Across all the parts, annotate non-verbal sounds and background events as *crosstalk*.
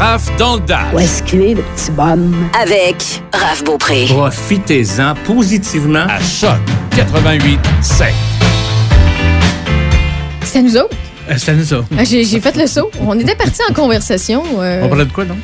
Raph dans le dash. Où est-ce qu'il est, le petit bonhomme? Avec Raph Beaupré. Profitez-en positivement. À Choc 88 7. C'est à nous autres. Euh, C'est à nous autres. Ah, J'ai j'ai fait le saut. On était partis en conversation. euh, On parlait de quoi, donc?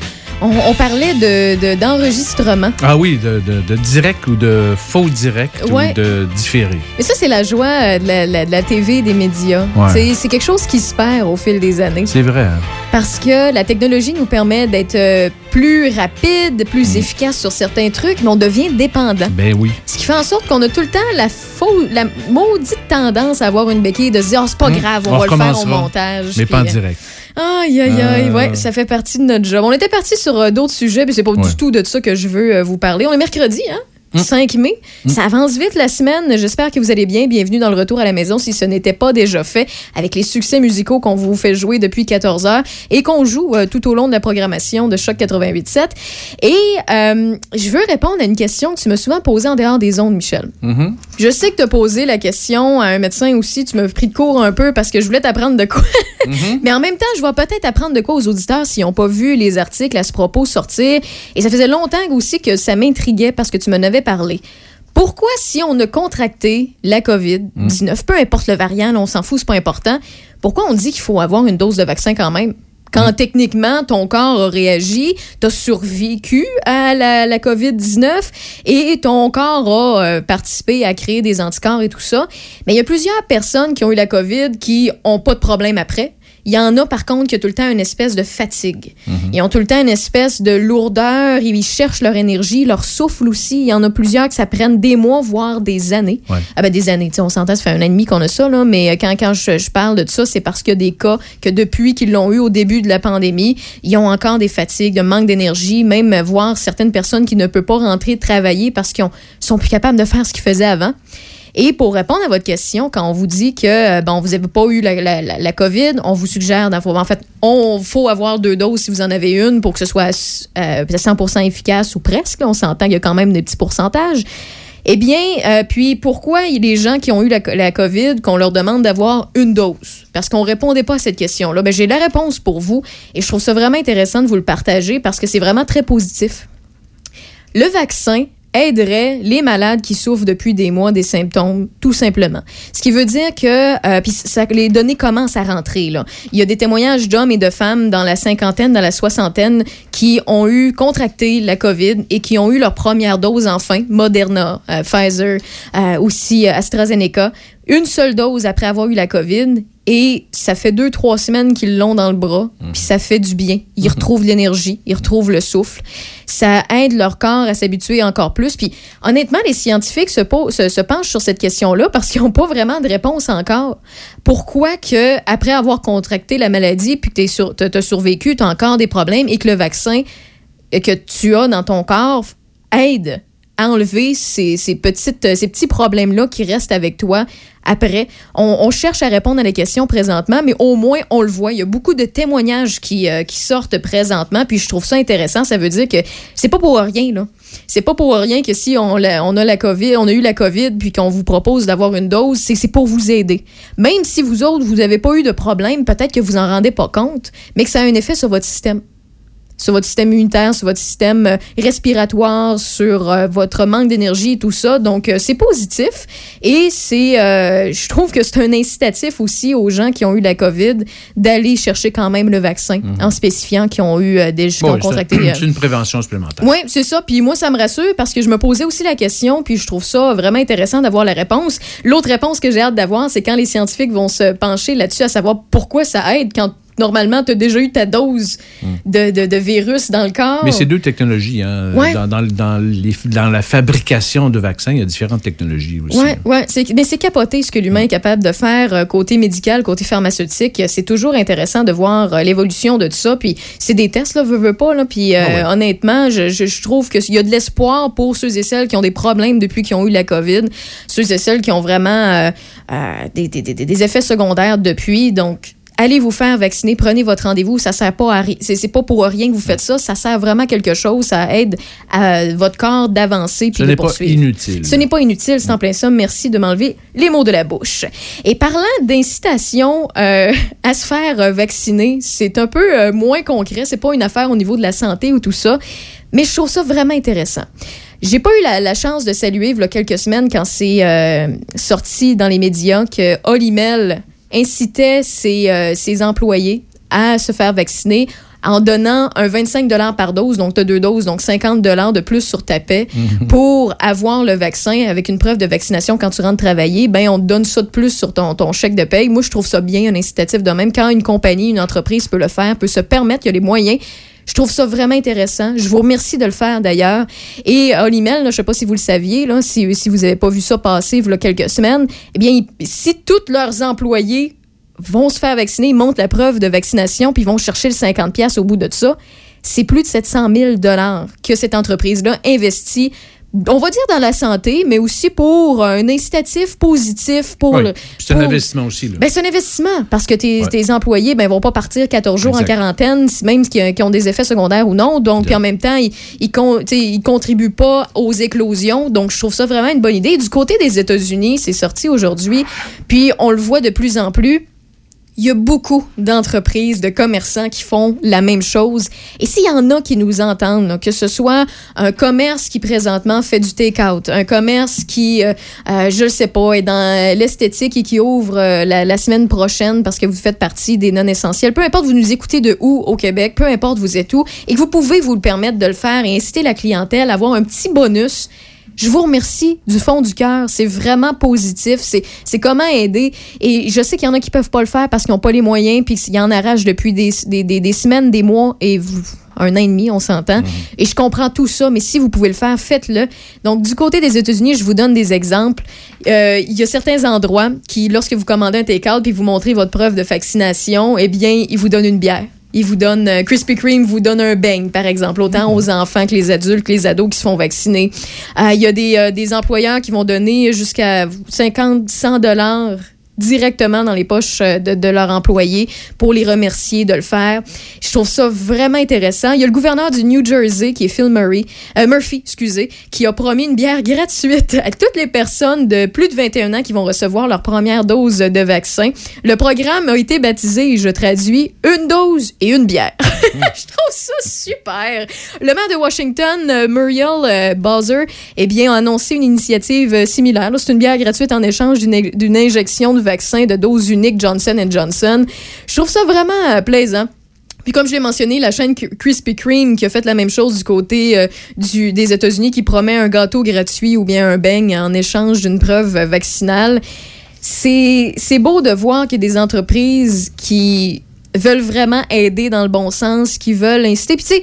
On, on parlait de- de- d'enregistrement. Ah oui, de, de- de direct ou de faux direct Ouais. ou de différé. Mais ça, c'est la joie euh, de la, la- de la TV et des médias. Ouais. C'est- C'est quelque chose qui se perd au fil des années. C'est vrai. hein? Parce que la technologie nous permet d'être euh, plus rapide, plus Mm. efficace sur certains trucs, mais on devient dépendant. Ben oui. Ce qui fait en sorte qu'on a tout le temps la, faux, la maudite tendance à avoir une béquille de se dire, Ah, c'est pas Mm. grave, on, On va le faire au montage. Mais pas en euh, direct. Aïe, aïe, aïe, Euh. ouais, ça fait partie de notre job. On était parti sur euh, d'autres sujets, mais c'est pas Ouais. du tout de ça que je veux euh, vous parler. On est mercredi, hein? Mm. 5 mai. Ça avance vite la semaine. J'espère que vous allez bien. Bienvenue dans le retour à la maison si ce n'était pas déjà fait avec les succès musicaux qu'on vous fait jouer depuis 14 heures et qu'on joue euh, tout au long de la programmation de Choc 88.7. Et euh, je veux répondre à une question que tu m'as souvent posée en dehors des ondes, Michel. Mhm. Je sais que tu as posé la question à un médecin aussi. Tu m'as pris de court un peu parce que je voulais t'apprendre de quoi. *laughs* Mais en même temps, je vais peut-être apprendre de quoi aux auditeurs s'ils n'ont pas vu les articles à ce propos sortir. Et ça faisait longtemps aussi que ça m'intriguait parce que tu m'en avais Pourquoi, si on a contracté la COVID-19, peu importe le variant, là, on s'en fout, c'est pas important, pourquoi on dit qu'il faut avoir une dose de vaccin quand même? Quand techniquement ton corps a réagi, tu as survécu à la, la COVID-19 et ton corps a euh, participé à créer des anticorps et tout ça? Mais il y a plusieurs personnes qui ont eu la COVID qui ont pas de problème après. Il y en a, par contre, qui ont tout le temps une espèce de fatigue. Ils ont tout le temps une espèce de lourdeur. Ils cherchent leur énergie, leur souffle aussi. Il y en a plusieurs que ça prenne des mois, voire des années. Ouais. Ah ben des années, tu sais, on s'entend, ça fait un an et demi qu'on a ça, là, mais euh, quand, quand je, je parle de ça, c'est parce qu'il y a des cas que depuis qu'ils l'ont eu au début de la pandémie, ils ont encore des fatigues, de manque d'énergie, même euh, voir certaines personnes qui ne peuvent pas rentrer travailler parce qu'ils ont- sont plus capables de faire ce qu'ils faisaient avant. Et pour répondre à votre question, quand on vous dit que euh, bon, vous n'avez pas eu la, la- la- COVID, on vous suggère d'avoir. En fait, on faut avoir deux doses si vous en avez une pour que ce soit euh, 100% efficace ou presque. on s'entend qu'il y a quand même des petits pourcentages. Eh bien, euh, puis pourquoi il y a des gens qui ont eu la, la COVID qu'on leur demande d'avoir une dose? Parce qu'on répondait pas à cette question-là. Ben, j'ai la réponse pour vous et je trouve ça vraiment intéressant de vous le partager parce que c'est vraiment très positif. Le vaccin aiderait les malades qui souffrent depuis des mois des symptômes, tout simplement. Ce qui veut dire que, euh, puis ça, les données commencent à rentrer. Là. Il y a des témoignages d'hommes et de femmes dans la cinquantaine, dans la soixantaine, qui ont eu contracté la COVID et qui ont eu leur première dose enfin, Moderna, euh, Pfizer, euh, aussi AstraZeneca, une seule dose après avoir eu la COVID et ça fait deux, trois semaines qu'ils l'ont dans le bras, puis ça fait du bien. Ils retrouvent l'énergie, ils retrouvent le souffle. Ça aide leur corps à s'habituer encore plus. Puis honnêtement, les scientifiques se, se, se penchent sur cette question-là parce qu'ils n'ont pas vraiment de réponse encore. Pourquoi que après avoir contracté la maladie, puis que tu as survécu, tu as encore des problèmes et que le vaccin que tu as dans ton corps aide enlever ces, ces, petites, ces petits problèmes-là qui restent avec toi après. On, cherche à répondre à la question présentement, mais au moins, on le voit. Il y a beaucoup de témoignages qui, euh, qui sortent présentement, puis je trouve ça intéressant. Ça veut dire que c'est pas pour rien, là. C'est pas pour rien que si on, on a la COVID, on a eu la COVID, puis qu'on vous propose d'avoir une dose, c'est c'est pour vous aider. Même si vous autres, vous n'avez pas eu de problème, peut-être que vous en rendez pas compte, mais que ça a un effet sur votre système sur votre système immunitaire, sur votre système euh, respiratoire, sur euh, votre manque d'énergie et tout ça. Donc, euh, c'est positif. Et c'est, euh, je trouve que c'est un incitatif aussi aux gens qui ont eu la COVID d'aller chercher quand même le vaccin en spécifiant qu'ils ont eu des, qui ont Ouais, contracté. c'est c'est une prévention supplémentaire. oui, c'est ça. Puis moi, ça me rassure parce que je me posais aussi la question, puis je trouve ça vraiment intéressant d'avoir la réponse. L'autre réponse que j'ai hâte d'avoir, c'est quand les scientifiques vont se pencher là-dessus à savoir pourquoi ça aide quand normalement tu as déjà eu ta dose de, de- de virus dans le corps. Mais c'est deux technologies. Hein. Ouais. Dans, dans- dans les- dans la fabrication de vaccins, il y a différentes technologies aussi. Ouais, ouais. Mais c'est capoté ce que l'humain est capable de faire euh, côté médical, côté pharmaceutique. C'est toujours intéressant de voir euh, l'évolution de tout ça. Puis c'est des tests, là, veux, veux pas. Là. Puis euh, Ah ouais. honnêtement, je, je, je trouve qu'il y a de l'espoir pour ceux et celles qui ont des problèmes depuis qu'ils ont eu la COVID. Ceux et celles qui ont vraiment euh, euh, des, des- des- des effets secondaires depuis. Donc, allez vous faire vacciner, prenez votre rendez-vous. Ça sert pas à rien. C'est pas pour rien que vous faites ça. Ça sert vraiment à quelque chose. Ça aide à votre corps d'avancer Ce puis de n'est pas poursuivre. inutile. Ce n'est pas inutile, c'est en plein ça. Merci de m'enlever les mots de la bouche. Et parlant d'incitation euh, à se faire vacciner, c'est un peu euh, moins concret. C'est pas une affaire au niveau de la santé ou tout ça, mais je trouve ça vraiment intéressant. J'ai pas eu la, la chance de saluer il y a quelques semaines quand c'est euh, sorti dans les médias que Olimel incitait ses, euh, ses employés à se faire vacciner en donnant un 25 par dose, donc tu as deux doses, donc 50 de plus sur ta paie pour avoir le vaccin avec une preuve de vaccination quand tu rentres travailler, ben on te donne ça de plus sur ton, ton chèque de paye. Moi, je trouve ça bien, un incitatif de même. Quand une compagnie, une entreprise peut le faire, peut se permettre, il y a les moyens. Je trouve ça vraiment intéressant. Je vous remercie de le faire d'ailleurs. Et euh, Olimel, je ne sais pas si vous le saviez, là, si, vous n'avez pas vu ça passer il y a quelques semaines, eh bien, si tous leurs employés vont se faire vacciner, ils montrent la preuve de vaccination, puis vont chercher le 50$ piastres au bout de ça, c'est plus de 700 000 que cette entreprise-là investit. On va dire dans la santé, mais aussi pour un incitatif positif pour Oui, le. C'est un investissement aussi. Là. ben, c'est un investissement parce que tes, Ouais. tes employés ben, vont pas partir 14 jours Exact. en quarantaine, même qui, qui ont des effets secondaires ou non. Donc, puis en même temps, ils, con- ils contribuent pas aux éclosions. Donc, je trouve ça vraiment une bonne idée. Du côté des États-Unis, c'est sorti aujourd'hui. Puis, on le voit de plus en plus. Il y a beaucoup d'entreprises, de commerçants qui font la même chose. Et s'il y en a qui nous entendent, que ce soit un commerce qui présentement fait du take-out, un commerce qui, euh, euh, je ne sais pas, est dans l'esthétique et qui ouvre euh, la, la semaine prochaine parce que vous faites partie des non-essentiels, peu importe vous nous écoutez de où au Québec, peu importe vous êtes où, et que vous pouvez vous le permettre de le faire et inciter la clientèle à avoir un petit bonus je vous remercie du fond du cœur. C'est vraiment positif. C'est, comment aider. Et je sais qu'il y en a qui peuvent pas le faire parce qu'ils n'ont pas les moyens, puis ils en arrachent depuis des, des, des, des semaines, des mois et vous- un an et demi, on s'entend. Et je comprends tout ça, mais si vous pouvez le faire, faites-le. Donc, du côté des États-Unis, je vous donne des exemples. Euh, Il y a certains endroits qui, lorsque vous commandez un take-out puis vous montrez votre preuve de vaccination, eh bien, ils vous donnent une bière. Ils vous donnent, euh, Krispy Kreme vous donne un beigne, par exemple, autant aux enfants que les adultes, que les ados qui se font vacciner. Euh, Il y a des, euh, des employeurs qui vont donner jusqu'à 50, 100 dollars directement dans les poches euh, de, leurs employés pour les remercier de le faire. Je trouve ça vraiment intéressant. Il y a le gouverneur du New Jersey, qui est Phil Murray, euh, Murphy, excusez, qui a promis une bière gratuite à toutes les personnes de plus de 21 ans qui vont recevoir leur première dose de vaccin. Le programme a été baptisé, je traduis, une dose et une bière. *laughs* je trouve ça super. Le maire de Washington, euh, Muriel Bowser, eh bien, a annoncé une initiative similaire. C'est une bière gratuite en échange d'une injection de vaccin de dose unique Johnson Johnson. Je trouve ça vraiment euh, plaisant. Puis comme je l'ai mentionné, la chaîne Krispy Kreme qui a fait la même chose du côté euh, des États-Unis, qui promet un gâteau gratuit ou bien un beigne en échange d'une preuve vaccinale. C'est beau de voir qu'il y a des entreprises qui veulent vraiment aider dans le bon sens, qui veulent inciter. Puis tu sais,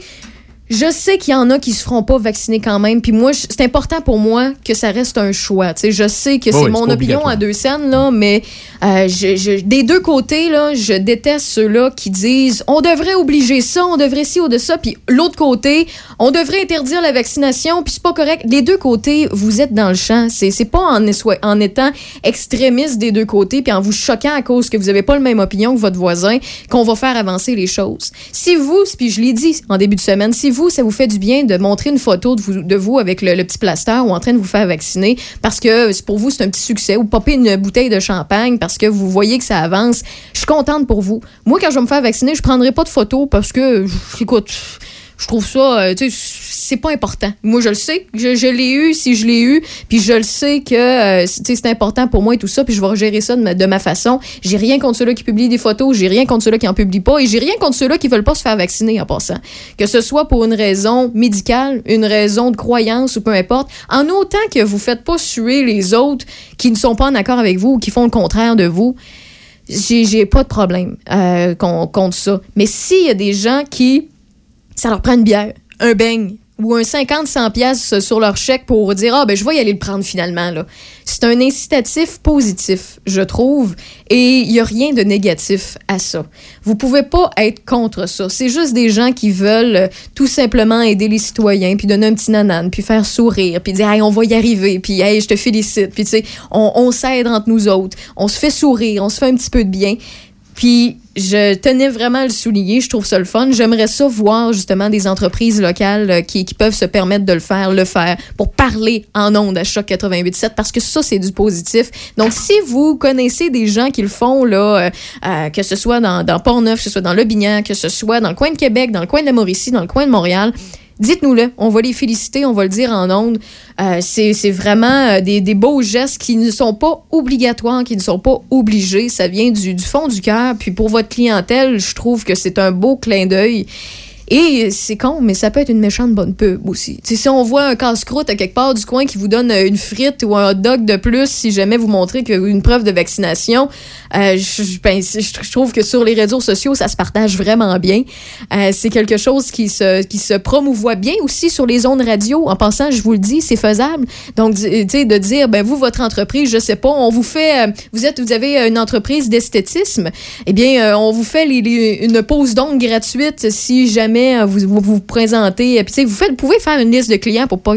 je sais qu'il y en a qui se feront pas vacciner quand même. Puis moi, c'est important pour moi que ça reste un choix. Tu sais, je sais que c'est oui, mon opinion à deux scènes, là, mais euh, je- je- des deux côtés, là, je déteste ceux-là qui disent on devrait obliger ça, on devrait ci ou de ça. Puis l'autre côté, on devrait interdire la vaccination, puis c'est pas correct. Les deux côtés, vous êtes dans le champ. C'est pas en, en étant extrémiste des deux côtés, puis en vous choquant à cause que vous avez pas le même opinion que votre voisin, qu'on va faire avancer les choses. Si vous, puis je l'ai dit en début de semaine, si vous, ça vous fait du bien de montrer une photo de vous, vous avec le, petit plaster ou en train de vous faire vacciner parce que c'est- pour vous, c'est un petit succès, ou popper une bouteille de champagne parce que vous voyez que ça avance, je suis contente pour vous. Moi, quand je vais me faire vacciner, je prendrai pas de photo parce que, écoute, je trouve ça, euh, tu sais, c'est pas important. Moi, je le sais. Je, l'ai eu si je l'ai eu. Puis je le sais que euh, c'est- important pour moi et tout ça. Puis je vais gérer ça de ma, de ma façon. J'ai rien contre ceux-là qui publient des photos. J'ai rien contre ceux-là qui en publient pas. Et j'ai rien contre ceux-là qui veulent pas se faire vacciner en passant. Que ce soit pour une raison médicale, une raison de croyance ou peu importe. En autant que vous faites pas suer les autres qui ne sont pas en accord avec vous ou qui font le contraire de vous j'ai pas de problème euh, con- contre ça. Mais s'il y a des gens qui, ça leur prend une bière, un beigne ou un 50-100 pièces sur leur chèque pour dire ah ben je vais y aller le prendre finalement. C'est un incitatif positif, je trouve, et il y a rien de négatif à ça. Vous pouvez pas être contre ça. C'est juste des gens qui veulent euh, tout simplement aider les citoyens, puis donner un petit nanan, puis faire sourire, puis dire hey on va y arriver, puis hey je te félicite, puis tu sais on, on s'aide entre nous autres, on se fait sourire, on se fait un petit peu de bien. Puis je tenais vraiment à le souligner, je trouve ça le fun. J'aimerais ça voir justement des entreprises locales euh, qui, qui peuvent se permettre de le faire, le faire, pour parler en ondes à Choc 88.7, parce que ça, c'est du positif. Donc, si vous connaissez des gens qui le font, là, euh, euh, que ce soit dans, dans Port-Neuf, que ce soit dans Le Bignan, que ce soit dans le coin de Québec, dans le coin de la Mauricie, dans le coin de Montréal, dites-nous-le. On va les féliciter, on va le dire en ondes. Euh, c'est vraiment euh, des, des beaux gestes qui ne sont pas obligatoires, qui ne sont pas obligés. Ça vient du, du fond du cœur. Puis pour votre clientèle, je trouve que c'est un beau clin d'œil. Et c'est con, mais ça peut être une méchante bonne pub aussi. T'sais, si on voit un casse-croûte à quelque part du coin qui vous donne euh, une frite ou un hot dog de plus, si jamais vous montrez que une preuve de vaccination, euh, je, ben, trouve que sur les réseaux sociaux, ça se partage vraiment bien. Euh, c'est quelque chose qui se, qui se promouvoit bien aussi sur les ondes radio. En passant, je vous le dis, c'est faisable. Donc, tu de dire, ben vous, votre entreprise, je sais pas, on vous fait, vous êtes, vous avez une entreprise d'esthétisme, eh bien, on vous fait une pause d'ongles gratuite si jamais euh, vous vous, vous présentez. Puis, tu sais, vous, pouvez faire une liste de clients pour pas,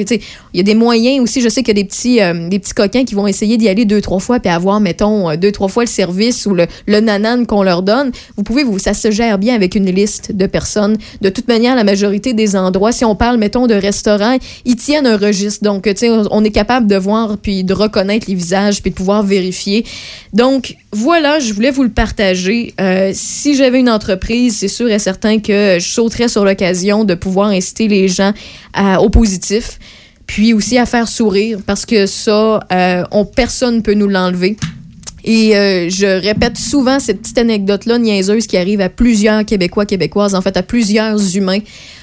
il y a des moyens aussi. Je sais qu'il y a des petits, euh, des petits coquins qui vont essayer d'y aller deux, trois fois puis avoir, mettons, euh, deux, trois fois le service ou le, le nanan qu'on leur donne. Vous pouvez, vous, ça se gère bien avec une liste de personnes. De toute manière, la majorité des endroits, si on parle, mettons, de restaurants, ils tiennent un registre. Donc, tu sais, on est capable de voir puis de reconnaître les visages puis de pouvoir vérifier. Donc, voilà, je voulais vous le partager. Euh, si j'avais une entreprise, c'est sûr et certain que je sauterais sur l'occasion de pouvoir inciter les gens au positif, puis aussi à faire sourire, parce que ça, euh, on, personne ne peut nous l'enlever. Et euh, je répète souvent cette petite anecdote-là niaiseuse qui arrive à plusieurs Québécois, Québécoises, en fait à plusieurs humains.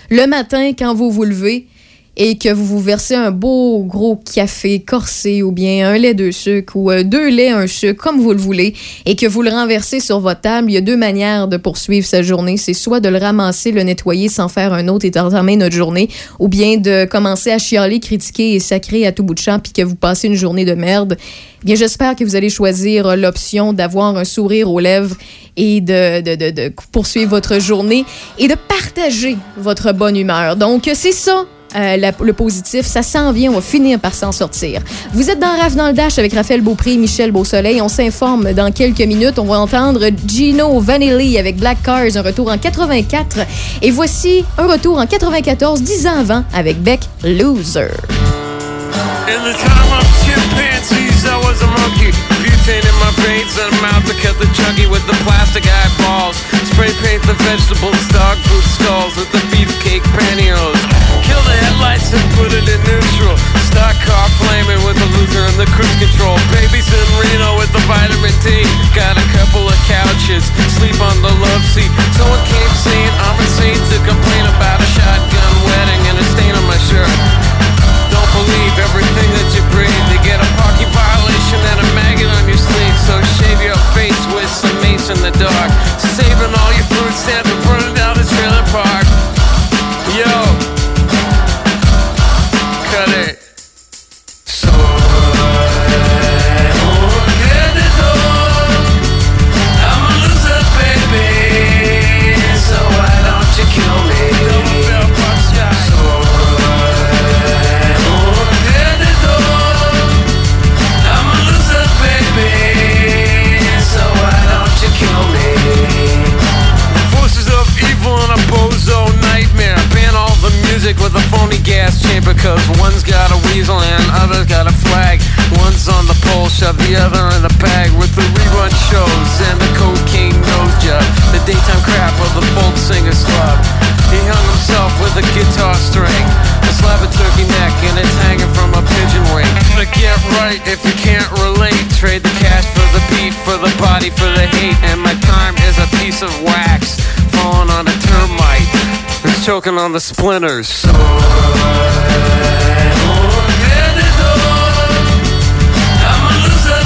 Le matin, quand vous vous levez et que vous vous versez un beau gros café corsé ou bien un lait de sucre ou euh, deux laits, un sucre, comme vous le voulez, et que vous le renversez sur votre table, il y a deux manières de poursuivre sa journée. C'est soit de le ramasser, le nettoyer sans faire un autre et d'entamer notre journée, ou bien de commencer à chialer, critiquer et sacrer à tout bout de champ, puis que vous passez une journée de merde. Bien, j'espère que vous allez choisir euh, l'option d'avoir un sourire aux lèvres et de, de, de, de poursuivre votre journée et de partager votre bonne humeur. Donc, c'est ça. Euh, le positif, ça s'en vient, on va finir par s'en sortir. Vous êtes dans Rave dans le Dash avec Raphaël Beaupré, Michel Beausoleil. On s'informe dans quelques minutes. On va entendre Gino Vanelli avec Black Cars, un retour en 84. Et voici un retour en 94, dix ans avant, avec Beck Loser. In the time of chimpanzees, I was a monkey. Butane in my veins and a mouth to cut the chunky with the plastic eyeballs. Spray paint the vegetables, dog food skulls with the beefcake pantyhose. Kill the headlights and put it in neutral. Stock car flaming with the loser and the cruise control. Babies in Reno with the vitamin D. Got a couple of couches, sleep on the love seat. Someone came saying I'm insane to complain about a shotgun wedding and a stain on my shirt. Don't everything that you breathe. You get a parking violation and a maggot on your sleeve. So shave your face with some mace in the dark. Saving all your food stamps and down gas chamber. Cause one's got a weasel and other's got a flag. One's on the pole, shove the other in the bag. With the rerun shows and the cocaine nose job. The daytime crap of the folk singer slub. He hung himself with a guitar string. A slab of turkey neck and it's hanging from a pigeon wing. To get right if you can't relate. Trade the cash for the beat, for the body, for the hate. And my time is a piece of wax choking on the splinters. So I'm a loser,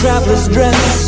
traveler's dress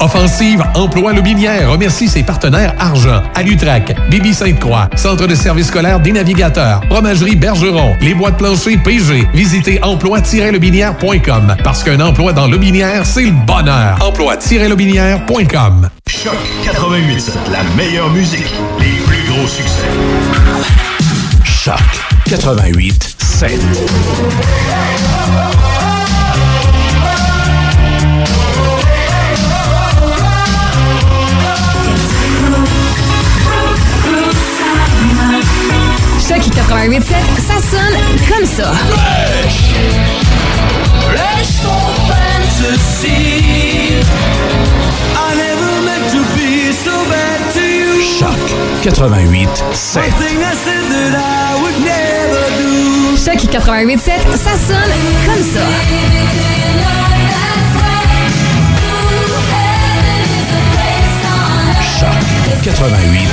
Offensive Emploi Lobinière remercie ses partenaires Argent, Alutrac, Bibi Sainte-Croix, Centre de services scolaires des navigateurs, Fromagerie Bergeron, Les Bois de plancher PG. Visitez emploi-lobinière.com parce qu'un emploi dans Lobinière, c'est le bonheur. Emploi-lobinière.com Choc 88, la meilleure musique, les plus gros succès. Choc 88 Choc 88.7, ça sonne comme ça. Choc 88 7. One thing I said that I would never do. Choc 88.7, ça sonne comme ça. Choc 88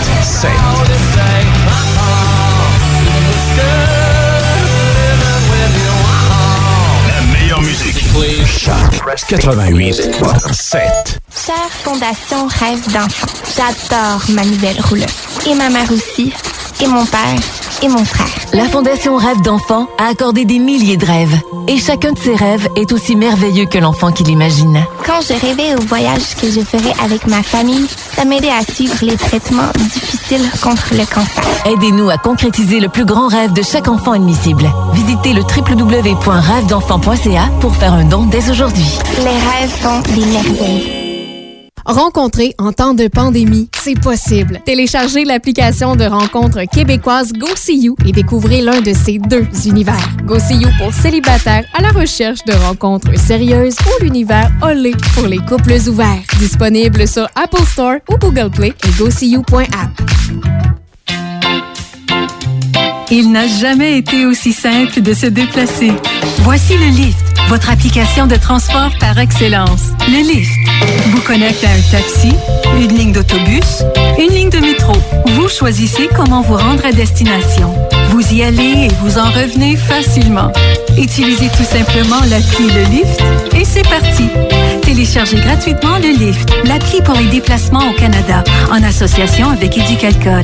Choc 88 7. Chère Fondation Rêve d'enfant, j'adore ma nouvelle roulotte. Et ma mère aussi, et mon père, et mon frère. La Fondation Rêve d'enfant a accordé des milliers de rêves. Et chacun de ces rêves est aussi merveilleux que l'enfant qui l'imagine. Quand je rêvais au voyage que je ferais avec ma famille, ça m'aidait à suivre les traitements difficiles contre le cancer. Aidez-nous à concrétiser le plus grand rêve de chaque enfant admissible. Visitez le www.rêvedenfant.ca pour faire un don dès aujourd'hui. Les rêves font des merveilles. Rencontrer en temps de pandémie, c'est possible. Téléchargez l'application de rencontre québécoise GoSeeYou et découvrez l'un de ces deux univers. GoSeeYou pour célibataires à la recherche de rencontres sérieuses ou l'univers Olé pour les couples ouverts. Disponible sur Apple Store ou Google Play et GoSeeYou.app. Il n'a jamais été aussi simple de se déplacer. Voici le Lyft, votre application de transport par excellence. Le Lyft vous connecte à un taxi, une ligne d'autobus, une ligne de métro. Vous choisissez comment vous rendre à destination. Vous y allez et vous en revenez facilement. Utilisez tout simplement l'appli Le Lyft et c'est parti. Téléchargez gratuitement Le Lyft, l'appli pour les déplacements au Canada, en association avec Éducalcool.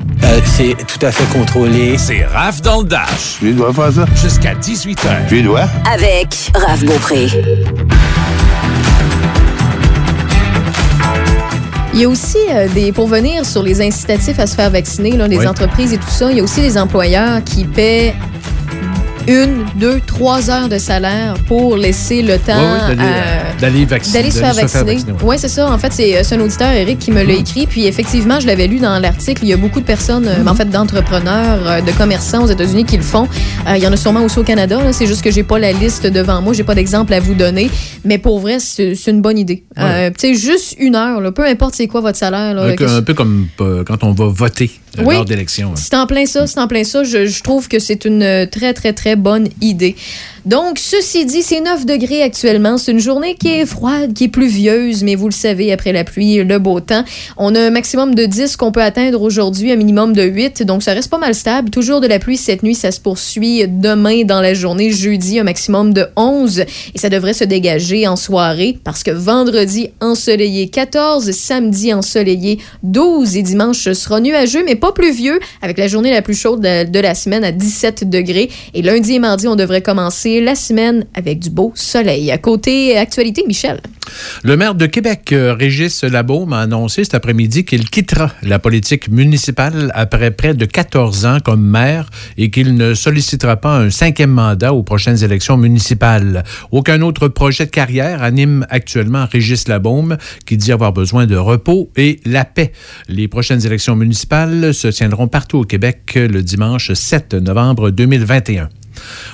Euh, c'est tout à fait contrôlé. C'est Raph dans le Dash. Tu dois faire ça. Jusqu'à 18h. Tu dois. Avec Raph Beaupré. Il y a aussi euh, des pour venir sur les incitatifs à se faire vacciner, les entreprises et tout ça. Il y a aussi les employeurs qui paient une, deux, trois heures de salaire pour laisser le temps Ouais, ouais, d'aller, euh, d'aller vacciner- d'aller se faire vacciner. vacciner, Oui, c'est ça. En fait, c'est euh, c'est un auditeur, Eric, qui me l'a écrit. Puis effectivement, je l'avais lu dans l'article. Il y a beaucoup de personnes, euh, en fait, d'entrepreneurs, de commerçants aux États-Unis qui le font. Euh, il y en a sûrement aussi au Canada. C'est juste que j'ai pas la liste devant moi. J'ai pas d'exemple à vous donner. Mais pour vrai, c'est une bonne idée. Euh, tu sais, juste une heure, là, peu importe c'est quoi votre salaire. là, Un, peu comme quand on va voter Oui. lors d'élections. hein. c'est en plein ça, c'est en plein ça. Je, je trouve que c'est une euh, très, très, très bonne idée. Donc, ceci dit, c'est 9 degrés actuellement. C'est une journée qui est froide, qui est pluvieuse, mais vous le savez, après la pluie, le beau temps. On a un maximum de 10 qu'on peut atteindre aujourd'hui, un minimum de 8. Donc, ça reste pas mal stable. Toujours de la pluie cette nuit. Ça se poursuit demain dans la journée, jeudi, un maximum de 11. Et ça devrait se dégager en soirée parce que vendredi, ensoleillé 14, samedi, ensoleillé 12 et dimanche sera nuageux, mais pas pluvieux, avec la journée la plus chaude de, de la semaine à 17 degrés. Et lundi et mardi, on devrait commencer la semaine avec du beau soleil. À côté actualité, Michel. Le maire de Québec, euh, Régis Labaume, a annoncé cet après-midi qu'il quittera la politique municipale après près de 14 ans comme maire et qu'il ne sollicitera pas un cinquième mandat aux prochaines élections municipales. Aucun autre projet de carrière anime actuellement Régis Labaume, qui dit avoir besoin de repos et la paix. Les prochaines élections municipales se tiendront partout au Québec le dimanche 7 novembre 2021.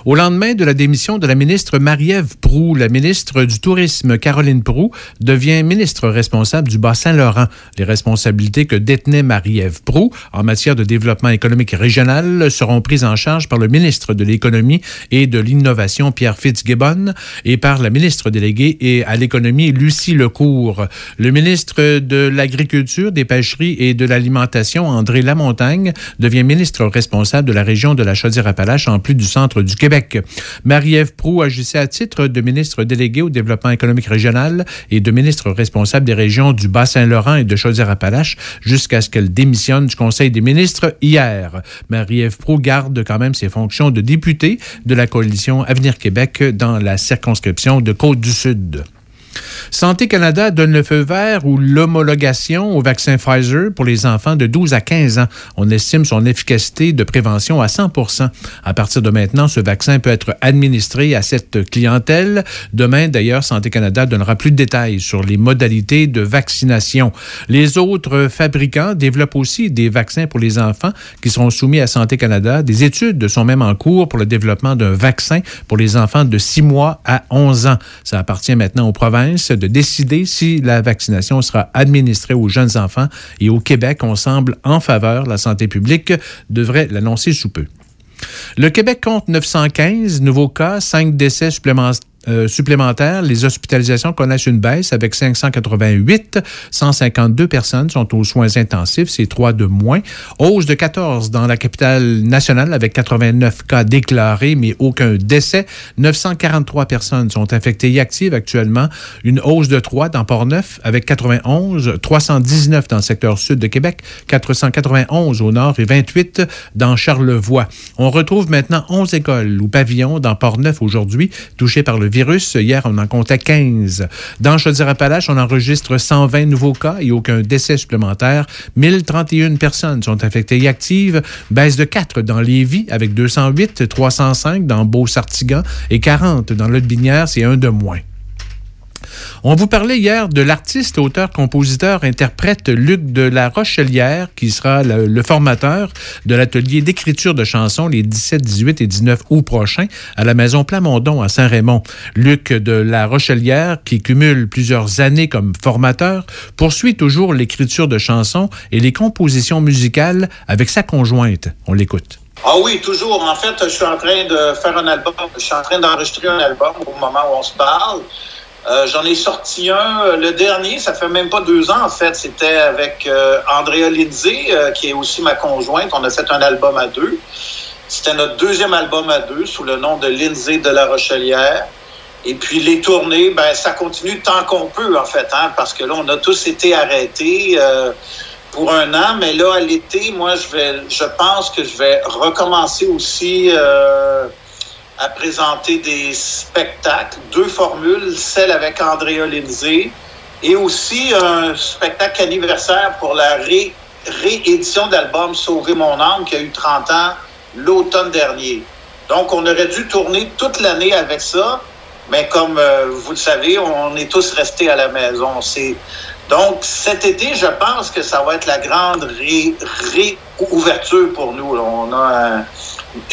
Au lendemain de la démission de la ministre Marie-Ève Proux, la ministre du Tourisme Caroline Proux devient ministre responsable du Bas-Saint-Laurent. Les responsabilités que détenait Marie-Ève Proux en matière de développement économique régional seront prises en charge par le ministre de l'Économie et de l'Innovation Pierre Fitzgibbon et par la ministre déléguée et à l'économie Lucie Lecourt. Le ministre de l'Agriculture, des Pêcheries et de l'Alimentation, André Lamontagne, devient ministre responsable de la région de la Chaudière-Appalaches en plus du centre du Québec. Marie-Ève Proux agissait à titre de ministre délégué au développement économique régional et de ministre responsable des régions du Bas-Saint-Laurent et de Chaudière-Appalaches jusqu'à ce qu'elle démissionne du Conseil des ministres hier. Marie-Ève Proux garde quand même ses fonctions de députée de la coalition Avenir Québec dans la circonscription de Côte-du-Sud. Santé Canada donne le feu vert ou l'homologation au vaccin Pfizer pour les enfants de 12 à 15 ans. On estime son efficacité de prévention à 100% À partir de maintenant, ce vaccin peut être administré à cette clientèle. Demain, d'ailleurs, Santé Canada donnera plus de détails sur les modalités de vaccination. Les autres fabricants développent aussi des vaccins pour les enfants qui seront soumis à Santé Canada. Des études sont même en cours pour le développement d'un vaccin pour les enfants de 6 mois à 11 ans. Ça appartient maintenant aux provinces décider si la vaccination sera administrée aux jeunes enfants. Et au Québec, on semble en faveur. La santé publique devrait l'annoncer sous peu. Le Québec compte 915 nouveaux cas, 5 décès supplémentaires. Euh. Les hospitalisations connaissent une baisse avec 588. 152 personnes sont aux soins intensifs, c'est 3 de moins. Hausse de 14 dans la capitale nationale avec 89 cas déclarés, mais aucun décès. 943 personnes sont infectées et actives actuellement. Une hausse de 3 dans Port-Neuf avec 91, 319 dans le secteur sud de Québec, 491 au nord et 28 dans Charlevoix. On retrouve maintenant 11 écoles ou pavillons dans Port-Neuf aujourd'hui touchés par le virus. Hier, on en comptait 15. Dans Chaudière-Appalaches, on enregistre 120 nouveaux cas et aucun décès supplémentaire. 1031 personnes sont infectées et actives. Baisse de 4 dans Lévis avec 208, 305 dans Beau-Sartigan et 40 dans L'Aude-Binière, c'est un de moins. On vous parlait hier de l'artiste, auteur, compositeur, interprète Luc de la Rochelière, qui sera le, formateur de l'atelier d'écriture de chansons les 17, 18 et 19 août prochains à la Maison Plamondon à Saint-Raymond. Luc de la Rochelière, qui cumule plusieurs années comme formateur, poursuit toujours l'écriture de chansons et les compositions musicales avec sa conjointe. On l'écoute. Ah oui, toujours. En fait, je suis en train de faire un album. Je suis en train d'enregistrer un album au moment où on se parle. Euh, J'en ai sorti un, le dernier, ça fait même pas deux ans en fait. C'était avec euh, Andrea Lindsay, euh, qui est aussi ma conjointe. On a fait un album à deux. C'était notre deuxième album à deux sous le nom de Lindsay de la Rochelière. Et puis les tournées, ben ça continue tant qu'on peut en fait, hein, parce que là on a tous été arrêtés euh, pour un an, mais là à l'été, moi je vais, je pense que je vais recommencer aussi. À présenter des spectacles, deux formules, celle avec Andrea Lindsay et aussi un spectacle anniversaire pour la ré- réédition de l'album Sauver mon âme qui a eu 30 ans l'automne dernier. Donc, on aurait dû tourner toute l'année avec ça, mais comme euh, vous le savez, on est tous restés à la maison. Donc cet été, je pense que ça va être la grande ré- réouverture pour nous. On a un-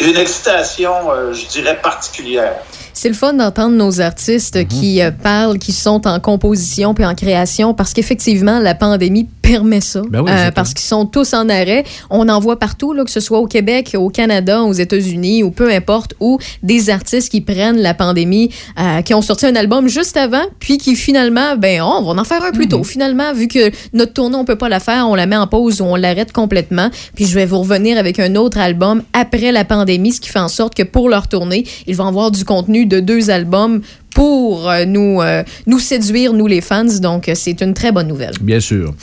une excitation, euh, je dirais, particulière. C'est le fun d'entendre nos artistes qui euh, parlent, qui sont en composition puis en création, parce qu'effectivement, la pandémie permet ça. Ben oui, Euh, parce qu'ils sont tous en arrêt. On en voit partout, là, que ce soit au Québec, au Canada, aux États-Unis, ou peu importe où, des artistes qui prennent la pandémie, euh, qui ont sorti un album juste avant, puis qui finalement, ben, oh, on va en faire un plus tôt. Finalement, vu que notre tournée, on peut pas la faire, on la met en pause ou on l'arrête complètement. Puis je vais vous revenir avec un autre album après la pandémie, ce qui fait en sorte que pour leur tournée, ils vont avoir du contenu de deux albums pour euh, nous, euh, nous séduire, nous les fans. Donc, euh, c'est une très bonne nouvelle. Bien sûr.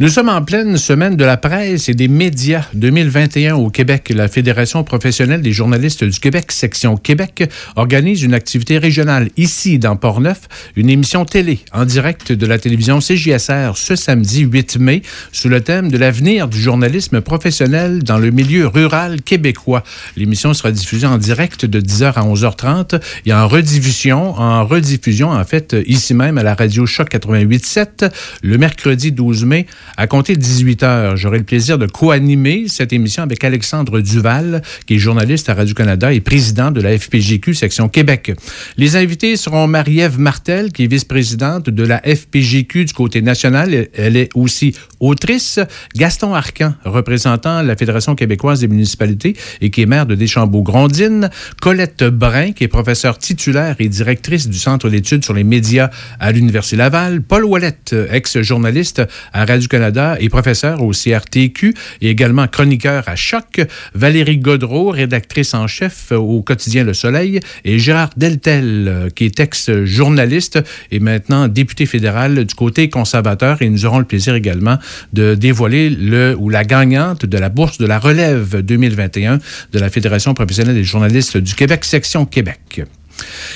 Nous sommes en pleine semaine de la presse et des médias 2021 au Québec. La Fédération professionnelle des journalistes du Québec, section Québec, organise une activité régionale ici, dans Portneuf, une émission télé en direct de la télévision CJSR ce samedi 8 mai sous le thème de l'avenir du journalisme professionnel dans le milieu rural québécois. L'émission sera diffusée en direct de 10h à 11h30 et en rediffusion, en rediffusion, en fait, ici même à la radio Choc 88.7 le mercredi 12 mai à compter de 18h. J'aurai le plaisir de co-animer cette émission avec Alexandre Duval, qui est journaliste à Radio-Canada et président de la FPGQ section Québec. Les invités seront Marie-Ève Martel, qui est vice-présidente de la FPGQ du côté national. Elle est aussi autrice. Gaston Arcan, représentant la Fédération québécoise des municipalités et qui est maire de Deschambault-Grondines. Colette Brun, qui est professeure titulaire et directrice du Centre d'études sur les médias à l'Université Laval. Paul Ouellette, ex-journaliste à Radio-Canada et professeur au CRTQ et également chroniqueur à Choc. Valérie Godreau, rédactrice en chef au quotidien Le Soleil. Et Gérard Deltel, euh, qui est ex-journaliste et maintenant député fédéral du côté conservateur. Et nous aurons le plaisir également de dévoiler le ou la gagnante de la bourse de la relève 2021 de la Fédération professionnelle des journalistes du Québec, section Québec.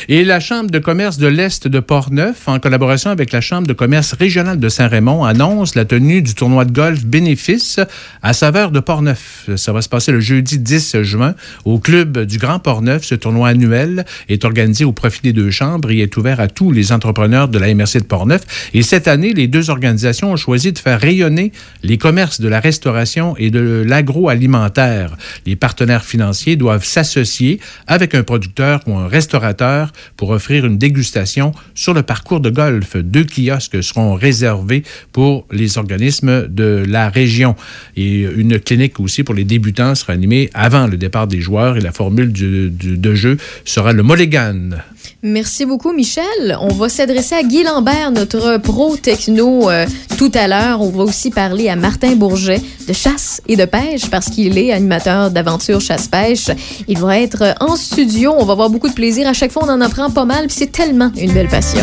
Et la Chambre de commerce de l'Est de Portneuf, en collaboration avec la Chambre de commerce régionale de Saint-Raymond, annonce la tenue du tournoi de golf bénéfice à saveur de Portneuf. Ça va se passer le jeudi 10 juin au club du Grand Portneuf. Ce tournoi annuel est organisé au profit des deux chambres et est ouvert à tous les entrepreneurs de la MRC de Portneuf. Et cette année, les deux organisations ont choisi de faire rayonner les commerces de la restauration et de l'agroalimentaire. Les partenaires financiers doivent s'associer avec un producteur ou un restaurateur pour offrir une dégustation sur le parcours de golf. Deux kiosques seront réservés pour les organismes de la région. Et une clinique aussi pour les débutants sera animée avant le départ des joueurs et la formule du- du- de jeu sera le mulligan. Merci beaucoup, Michel. On va s'adresser à Guy Lambert, notre pro techno, euh, tout à l'heure. On va aussi parler à Martin Bourget de chasse et de pêche parce qu'il est animateur d'aventure chasse-pêche. Il va être en studio. On va avoir beaucoup de plaisir. À chaque fois, on en apprend pas mal, puis c'est tellement une belle passion.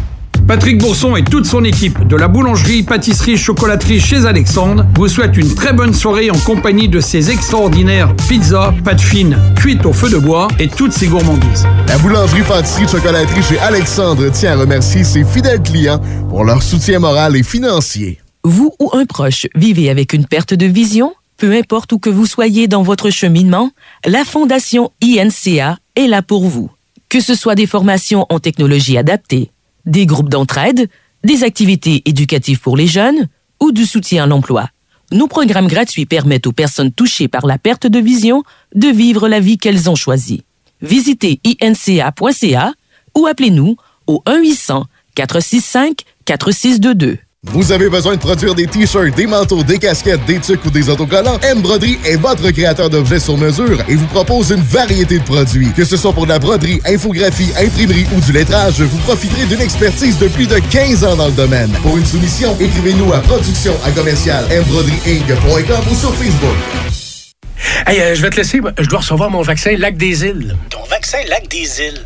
Patrick Bourson et toute son équipe de la boulangerie, pâtisserie, chocolaterie chez Alexandre vous souhaitent une très bonne soirée en compagnie de ces extraordinaires pizzas, pâtes fines, cuites au feu de bois et toutes ces gourmandises. La boulangerie, pâtisserie, chocolaterie chez Alexandre tient à remercier ses fidèles clients pour leur soutien moral et financier. Vous ou un proche vivez avec une perte de vision? Peu importe où que vous soyez dans votre cheminement, la Fondation INCA est là pour vous. Que ce soit des formations en technologie adaptée, des groupes d'entraide, des activités éducatives pour les jeunes ou du soutien à l'emploi. Nos programmes gratuits permettent aux personnes touchées par la perte de vision de vivre la vie qu'elles ont choisie. Visitez inca.ca ou appelez-nous au 1-800-465-4622. Vous avez besoin de produire des t-shirts, des manteaux, des casquettes, des tucs ou des autocollants? M Broderie est votre créateur d'objets sur mesure et vous propose une variété de produits. Que ce soit pour de la broderie, infographie, imprimerie ou du lettrage, vous profiterez d'une expertise de plus de 15 ans dans le domaine. Pour une soumission, écrivez-nous à production à commercial mbroderieinc.com ou sur Facebook. Hey, euh, je vais te laisser. Je dois recevoir mon vaccin Lac des Îles. Ton vaccin Lac des Îles.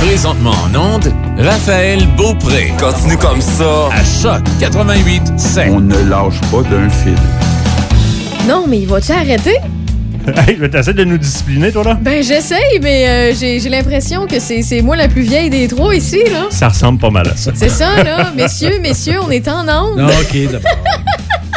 Présentement en onde, Raphaël Beaupré. Continue comme ça. À Choc 88 On ne lâche pas d'un fil. Non, mais il va-tu arrêter? *laughs* Hey, t'essaies de nous discipliner, toi, là? Ben, j'essaye, mais euh, j'ai j'ai l'impression que c'est c'est moi la plus vieille des trois ici, là. Ça ressemble pas mal à ça. C'est ça, là. *laughs* Messieurs, messieurs, on est en onde. Non, OK, d'abord.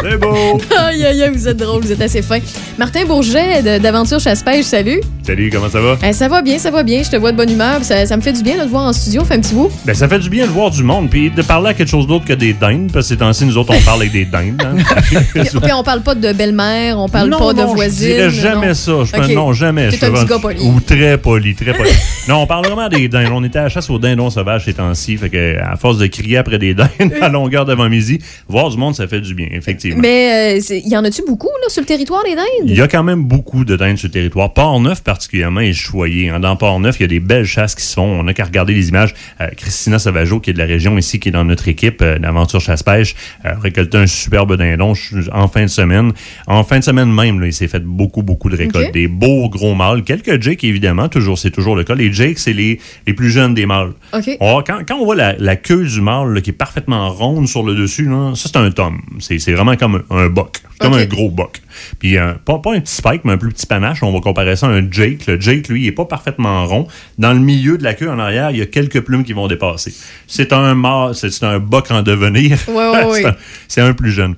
C'est beau. *laughs* aïe, aïe, aïe, vous êtes drôle, vous êtes assez fin. Martin Bourget d'Aventure Chasse-Pêche, salut. Salut, comment ça va? Eh, ça va bien, ça va bien. Je te vois de bonne humeur. Ça, ça me fait du bien de te voir en studio. Fait un petit bout. Ben, ça fait du bien de voir du monde, puis de parler à quelque chose d'autre que des dindes, parce que ces temps-ci, nous autres, on parle avec des dindes. hein. *laughs* Puis, puis on parle pas de belle-mère, on parle non, pas de non, voisine. Je dirais jamais non. ça. Je non, jamais. T'es un petit gars poli. Ou très poli, très poli. *laughs* non, on parle vraiment des dindes. On était à la chasse aux dindons sauvages ces temps-ci. Fait que, à force de crier après des dindes à longueur d'avant-midi, voir du monde, ça fait du bien, effectivement. Mais euh, il y en a-tu beaucoup là, sur le territoire des dindes? Il y a quand même beaucoup de dindes sur le territoire. Port-Neuf, particulièrement, est choyé. hein. Dans Port-Neuf, il y a des belles chasses qui se font. On n'a qu'à regarder les images. Euh, Christina Sauvageau, qui est de la région ici, qui est dans notre équipe euh, d'Aventure Chasse-Pêche, a récolté un superbe dindon en fin de semaine. En fin de semaine même, là, il s'est fait beaucoup, beaucoup de récoltes. Des beaux gros mâles. Quelques jakes, évidemment. Toujours, c'est toujours le cas. Les jakes, c'est les, les plus jeunes des mâles. OK. On va- quand, quand on voit la, la queue du mâle là, qui est parfaitement ronde sur le dessus, là, ça, c'est un tom. C'est c'est vraiment comme un, un boc. Comme un gros boc. Puis, euh, pas, pas un petit spike, mais un plus petit panache. On va comparer ça à un Jake. Le Jake, lui, il est pas parfaitement rond. Dans le milieu de la queue, en arrière, il y a quelques plumes qui vont dépasser. C'est un mâle, c'est un boc en devenir. Ouais, *laughs* ouais, C'est un- c'est un plus jeune.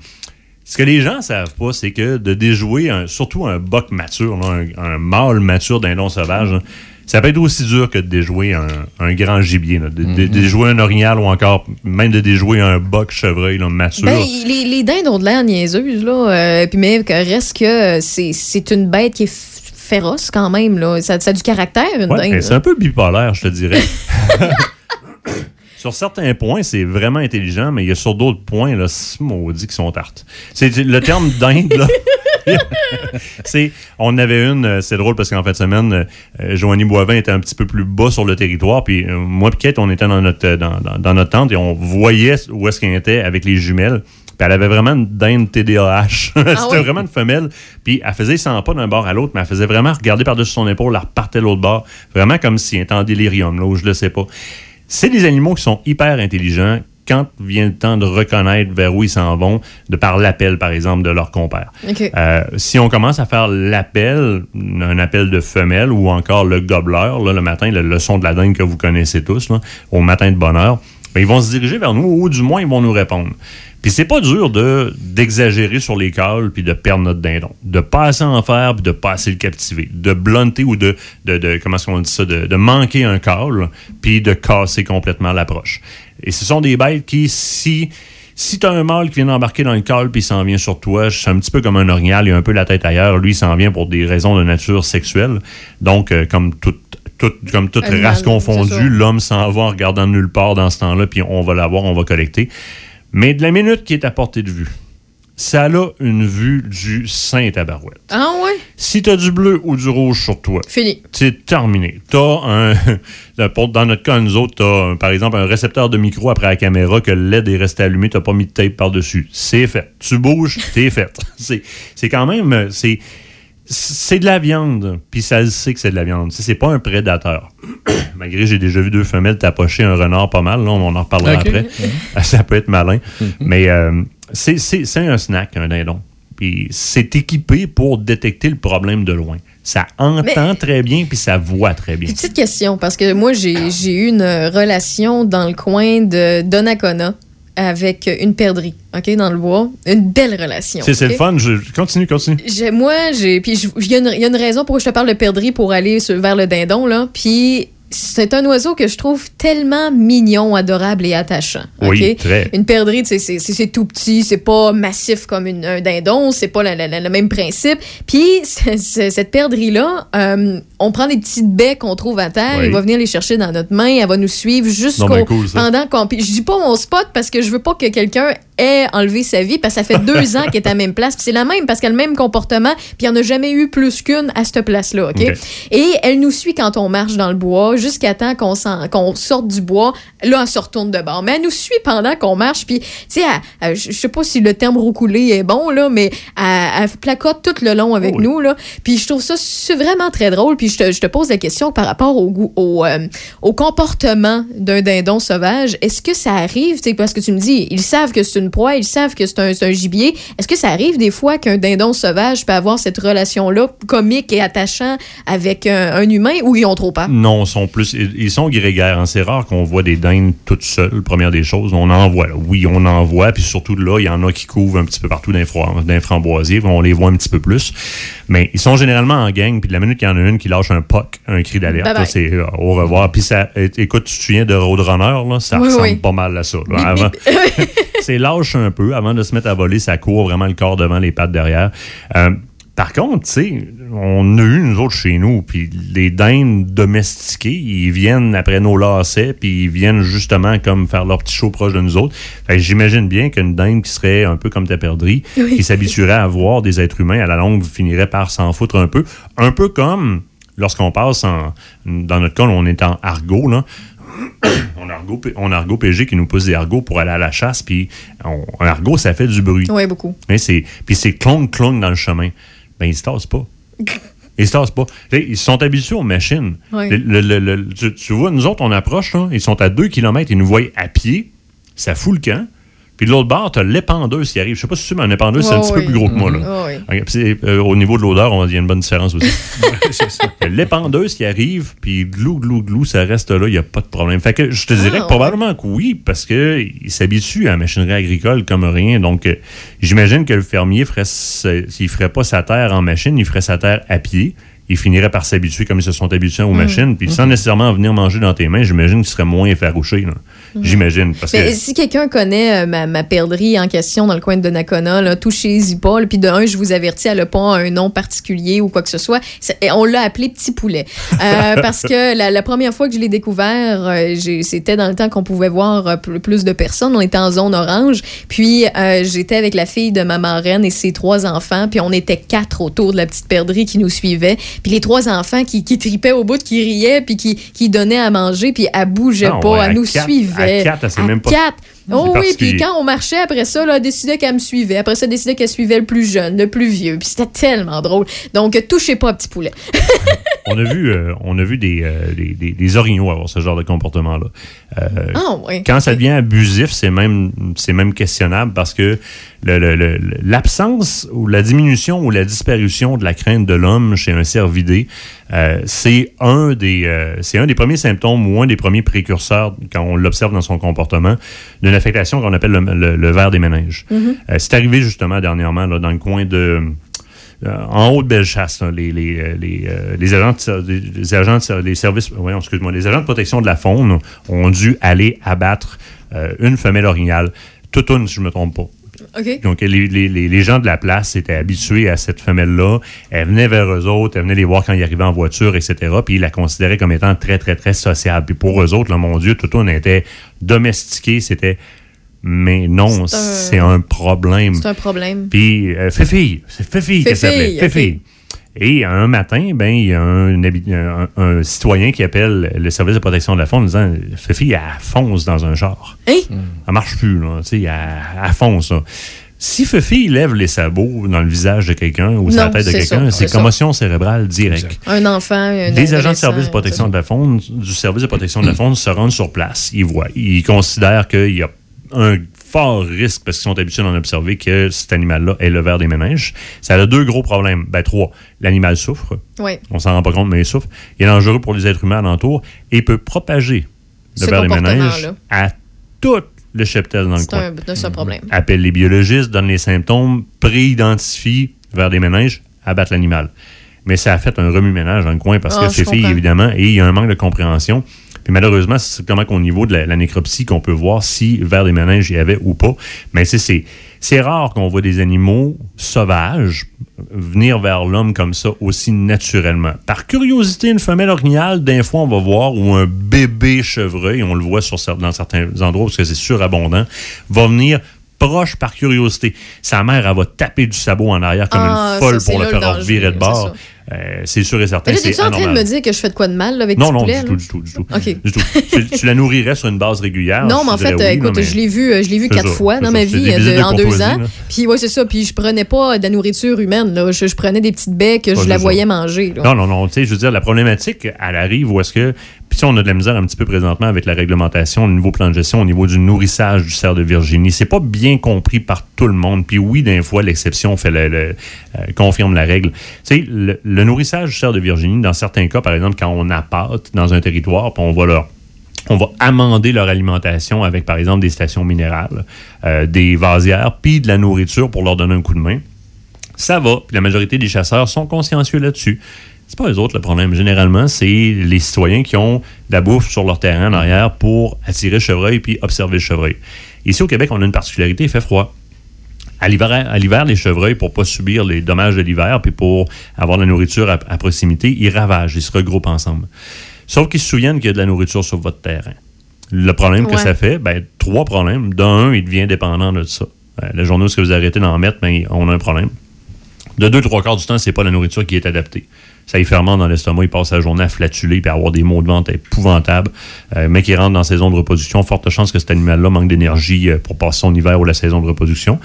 Ce que les gens savent pas, c'est que de déjouer un- surtout un boc mature, là, un, un mâle mature d'un long sauvage, là, ça peut être aussi dur que de déjouer un, un grand gibier. là. De, de- de déjouer un orignal ou encore même de déjouer un boc chevreuil là, mature. Ben, les, les dindes ont de l'air niaiseuses, là. euh, puis mais que reste que c'est c'est une bête qui est féroce quand même, là. Ça, ça a du caractère, une Ouais, dinde. c'est un peu bipolaire, je te dirais. *laughs* sur certains points, c'est vraiment intelligent, mais il y a sur d'autres points, là, c'est maudit qui sont tartes. C'est le terme dinde, là. *laughs* c'est, on avait une, euh, c'est drôle parce qu'en fin de semaine, euh, Joanie Boivin était un petit peu plus bas sur le territoire, puis euh, moi et Kate, on était dans notre, dans, dans- dans notre tente et on voyait où est-ce qu'elle était avec les jumelles. Puis elle avait vraiment une dinde TDAH. *laughs* C'était vraiment une femelle. Puis elle faisait 100 pas d'un bord à l'autre, mais elle faisait vraiment regarder par-dessus son épaule, elle repartait de l'autre bord. Vraiment comme si elle était en délirium, là, où je le sais pas. C'est des animaux qui sont hyper intelligents quand vient le temps de reconnaître vers où ils s'en vont, de par l'appel, par exemple, de leur compère. Euh, si on commence à faire l'appel, un appel de femelle ou encore le gobeleur, là, le matin, le, le son de la dingue que vous connaissez tous, là, au matin de bonne heure, ben, ils vont se diriger vers nous ou du moins ils vont nous répondre. Puis c'est pas dur de d'exagérer sur les cales puis de perdre notre dindon. De pas assez en faire puis de pas assez le captiver. De blunter ou de, de, de comment est-ce qu'on dit ça, de, de manquer un call puis de casser complètement l'approche. Et ce sont des bêtes qui, si si tu as un mâle qui vient d'embarquer dans le col puis s'en vient sur toi, c'est un petit peu comme un orignal, il a un peu la tête ailleurs. Lui, il s'en vient pour des raisons de nature sexuelle. Donc, euh, comme toute tout- comme toute Animal, race confondue, l'homme s'en va en regardant nulle part dans ce temps-là, puis on va l'avoir, on va collecter. Mais de la minute qui est à portée de vue, ça a une vue du saint tabarouette. Ah ouais? Si tu as du bleu ou du rouge sur toi, Fini. c'est terminé. T'as un. *laughs* Dans notre cas, nous autres, t'as, un- par exemple, un récepteur de micro après la caméra que le LED est resté allumé, t'as pas mis de tape par-dessus. C'est fait. Tu bouges, t'es fait. *laughs* C'est c'est quand même. C'est. C'est de la viande, puis ça le sait que c'est de la viande. C'est pas un prédateur. *coughs* Malgré que j'ai déjà vu deux femelles tapocher un renard pas mal, là, on en reparlera après. *laughs* ça peut être malin. Mais euh, c'est- un snack, un dindon. Puis c'est équipé pour détecter le problème de loin. Ça entend très bien, puis ça voit très bien. Petite question, parce que moi, j'ai j'ai eu une relation dans le coin de Donnacona avec une perdrix, OK, dans le bois. Une belle relation. C'est le fun. Je, continue, continue. Moi, j'ai. Puis, il y, a une- il y a une raison pourquoi je te parle de perdrix pour aller sur- vers le dindon, là. Puis, c'est un oiseau que je trouve tellement mignon, adorable et attachant. Oui, très. Une perdrix, c'est- tout petit, c'est pas massif comme une- un dindon, c'est pas la- la- la- le même principe. Puis, cette perdrix-là, euh, on prend des petites baies qu'on trouve à terre, Oui. il va venir les chercher dans notre main, elle va nous suivre jusqu'au. Ben cool, pendant qu'on. Je dis pas mon spot parce que je veux pas que quelqu'un ait enlevé sa vie parce que ça fait *laughs* deux ans qu'elle est à la même place. Puis c'est la même parce qu'elle a le même comportement. Puis il n'y en a jamais eu plus qu'une à cette place-là. OK. Et elle nous suit quand on marche dans le bois jusqu'à temps qu'on sorte du bois. Là, elle se retourne de bord. Mais elle nous suit pendant qu'on marche. Puis, tu sais, je sais pas si le terme roucoulé est bon, là, mais elle, elle placote tout le long avec nous. Là. Puis, je trouve ça vraiment très drôle. Puis, je te, je te pose la question par rapport au, goût- au, euh, au comportement d'un dindon sauvage. Est-ce que ça arrive, tu sais, parce que tu me dis, ils savent que c'est une proie, ils savent que c'est un, gibier. Est-ce que ça arrive des fois qu'un dindon sauvage peut avoir cette relation-là comique et attachant avec un, un humain ou ils ont trop peur? Non, ils sont plus. Ils sont grégaires. hein. C'est rare qu'on voit des dindes toutes seules, première des choses. On en voit. là. Oui, on en voit. Puis surtout là, il y en a qui couvrent un petit peu partout les framboisiers. On les voit un petit peu plus. Mais ils sont généralement en gang. Puis de la minute qu'il y en a une qui lâche un poc, un cri d'alerte, c'est euh, au revoir. Puis ça, écoute, tu te souviens de Roadrunner, là, ça Oui, ressemble oui. pas mal à ça. bip. *laughs* c'est lâche un peu. Avant de se mettre à voler, ça court vraiment le corps devant, les pattes derrière. Euh, par contre, tu sais, on a eu nous autres chez nous, puis les dindes domestiquées, ils viennent après nos lacets, puis ils viennent justement comme faire leur petit show proche de nous autres. Fait que j'imagine bien qu'une dinde qui serait un peu comme ta perdrix, Oui. qui s'habituerait à voir des êtres humains, à la longue finirait par s'en foutre un peu. Un peu comme lorsqu'on passe en, dans notre cas, on est en argot, là. *coughs* on a argot, on argot PG qui nous pousse des argots pour aller à la chasse, puis un argot, ça fait du bruit. Oui, beaucoup. Mais c'est, puis c'est clong clong dans le chemin. Ben, ils se tassent pas. *laughs* Ils se tassent pas. Ils sont habitués aux machines. Ouais. Le- le- le- le- tu, tu vois, nous autres, on approche, là, ils sont à 2 km, ils nous voient à pied, ça fout le camp. Puis de l'autre bord, tu as l'épandeuse qui arrive. Je sais pas si tu mais un épandeuse, c'est un petit peu plus gros que moi. Là. C'est, euh, au niveau de l'odeur, on- il y a une bonne différence aussi. *laughs* L'épandeuse qui arrive, puis glou, glou, glou, ça reste là, il n'y a pas de problème. Fait que je te dirais Ah, que probablement que oui, parce qu'ils s'habituent à la machinerie agricole comme rien. Donc, euh, j'imagine que le fermier ferait, s'il ferait pas sa terre en machine, il ferait sa terre à pied. Il finirait par s'habituer comme ils se sont habitués aux Mm. machines. Puis sans nécessairement venir manger dans tes mains, j'imagine qu'il serait moins effarouché. là. Mm. J'imagine. Que si quelqu'un connaît euh, ma, ma perdrix en question dans le coin de Donnacona, touchez-y pas. Puis de un, je vous avertis, elle n'a pas un nom particulier ou quoi que ce soit. On l'a appelé Petit Poulet. Euh, *laughs* parce que la, la première fois que je l'ai découvert, euh, c'était dans le temps qu'on pouvait voir pl- plus de personnes. On était en zone orange. Puis j'étais avec la fille de ma marraine et ses trois enfants. Puis on était quatre autour de la petite perdrix qui nous suivait. Puis les trois enfants qui, qui tripaient au bout, qui riaient, puis qui, qui donnaient à manger, puis elle bougeait Ah pas, ouais, elle à nous quatre- suivait. à quatre, elle sait À même pas- quatre. Oh oui, puis quand on marchait après ça, là, elle décidait qu'elle me suivait. Après ça, elle décidait qu'elle suivait le plus jeune, le plus vieux. Puis c'était tellement drôle. Donc, touchez pas, petit poulet. *laughs* on a vu, euh, on a vu des, euh, des, des- des orignaux avoir ce genre de comportement-là. Euh, Ah. Quand ça devient abusif, c'est même, c'est même questionnable parce que le- le- le- le- l'absence ou la diminution ou la disparition de la crainte de l'homme chez un cervidé, euh, c'est un, des, euh, c'est un des premiers symptômes ou un des premiers précurseurs, quand on l'observe dans son comportement, d'une affectation qu'on appelle le, le, le ver des méninges. Mhm. Euh, c'est arrivé justement dernièrement là, dans le coin de. Euh, en haut de Bellechasse, là, les, les, euh, les, euh, les agents, de, les, agents de ser- les services, voyons, excuse-moi, les agents de protection de la faune ont dû aller abattre euh, une femelle orignale, toute une, si je ne me trompe pas. Donc, les, les- les- les gens de la place étaient habitués à cette femelle-là. Elle venait vers eux autres, elle venait les voir quand ils arrivaient en voiture, etc. Puis ils la considéraient comme étant très, très, très sociable. Puis pour eux autres, là, mon Dieu, tout était domestiqué. C'était. Mais non, C'est un- problème. C'est un problème. Puis, euh, Fifi, c'est Fifi qu'elle s'appelait. Fifi. Et un matin, ben, il y a un, habi- un- un citoyen qui appelle le service de protection de la faune en disant Fifi, elle fonce dans un char. Hein? Elle marche plus, là. Tu sais, elle, elle fonce, là. Si Fifi lève les sabots dans le visage de quelqu'un ou sur la tête de quelqu'un, c'est ça. commotion cérébrale directe. Un enfant, un Des agents de adolescent, service de protection de la faune, du service de protection de la faune se rendent sur place. Ils voient. Ils considèrent qu'il y a un fort risque, parce qu'ils sont habitués d'en observer, que cet animal-là est le ver des méninges. Ça a deux gros problèmes. Ben, trois. L'animal souffre. Oui. On s'en rend pas compte, mais il souffre. Il est dangereux pour les êtres humains alentour et peut propager le Ce ver des méninges à tout le cheptel dans le coin. c'est un problème. Appelle les biologistes, donne les symptômes, pré-identifie vers des méninges, abattre l'animal. Mais ça a fait un remue-ménage dans le coin parce Ah, que c'est comprends. évidemment, et il y a un manque de compréhension. Puis malheureusement, c'est comment qu'au niveau de la, la nécropsie qu'on peut voir si vers des méninges il y avait ou pas. Mais c'est- c'est rare qu'on voit des animaux sauvages venir vers l'homme comme ça aussi naturellement. Par curiosité, une femelle orignale, d'un fois, on va voir, ou un bébé chevreuil, on le voit sur, dans certains endroits parce que c'est surabondant, va venir proche par curiosité. Sa mère, elle va taper du sabot en arrière comme Ah, une folle ça, c'est pour le faire le danger, virer de bord. Euh, c'est sûr et certain Mais là, c'est t'es-tu en train de me dire que je fais de quoi de mal là, avec Non, non, poulet? du tout, du tout, du tout. OK. Du tout. tu, tu la nourrirais sur une base régulière. Non, mais en fait, euh, oui, écoute, non, mais- je l'ai vu, euh, je l'ai vu quatre ça, fois dans ça. ma vie euh, de- de en deux ans. là. Puis ouais, c'est ça. Puis je prenais pas de la nourriture humaine. Là. Je, je prenais des petites baies que Pas je la voyais ça. manger. Non, non, non. Tu sais, je veux dire, la problématique, elle arrive où est-ce que. Puis on a de la misère un petit peu présentement avec la réglementation, le nouveau plan de gestion au niveau du nourrissage du cerf de Virginie. C'est pas bien compris par tout le monde. Puis oui, d'un fois, l'exception fait le, euh, confirme la règle. Tu le, le nourrissage du cerf de Virginie, dans certains cas, par exemple, quand on appâte dans un territoire, puis on va leur on va amender leur alimentation avec, par exemple, des stations minérales, euh, des vasières, puis de la nourriture pour leur donner un coup de main. Ça va. Puis la majorité des chasseurs sont consciencieux là-dessus. C'est pas eux autres le problème. Généralement, c'est les citoyens qui ont de la bouffe sur leur terrain en arrière pour attirer le chevreuil puis observer le chevreuil. Ici au Québec, on a une particularité, il fait froid. À l'hiver, les chevreuils, pour pas subir les dommages de l'hiver, puis pour avoir de la nourriture à, à proximité, ils ravagent, ils se regroupent ensemble. Sauf qu'ils se souviennent qu'il y a de la nourriture sur votre terrain. Le problème que ça fait, ben, trois problèmes. D'un, il devient dépendant de ça. Euh, la journée où vous arrêtez d'en mettre, ben, on a un problème. De deux, trois quarts du temps, c'est pas la nourriture qui est adaptée. Ça y fermente dans l'estomac, il passe la journée à flatuler et à avoir des maux de ventre épouvantables. Euh, mais qui rentre dans la saison de reproduction, forte chance que cet animal-là manque d'énergie euh, pour passer son hiver ou la saison de reproduction.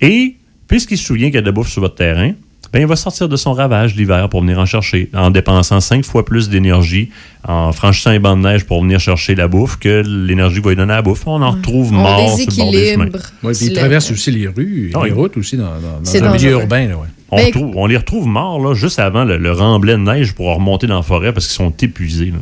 Et puisqu'il se souvient qu'il y a de la bouffe sur votre terrain, ben, il va sortir de son ravage l'hiver pour venir en chercher, en dépensant cinq fois plus d'énergie, en franchissant les bancs de neige pour venir chercher la bouffe que l'énergie va lui donner à la bouffe. On en retrouve mort sur le bord des chemins. Ouais, puis Le- traversent aussi les rues, Ah, les oui. routes aussi dans, dans- dans C'est un milieu urbain. Là, ouais. On, Ben, retrouve- on les retrouve morts là, juste avant le, le remblai de neige pour remonter dans la forêt parce qu'ils sont épuisés. là.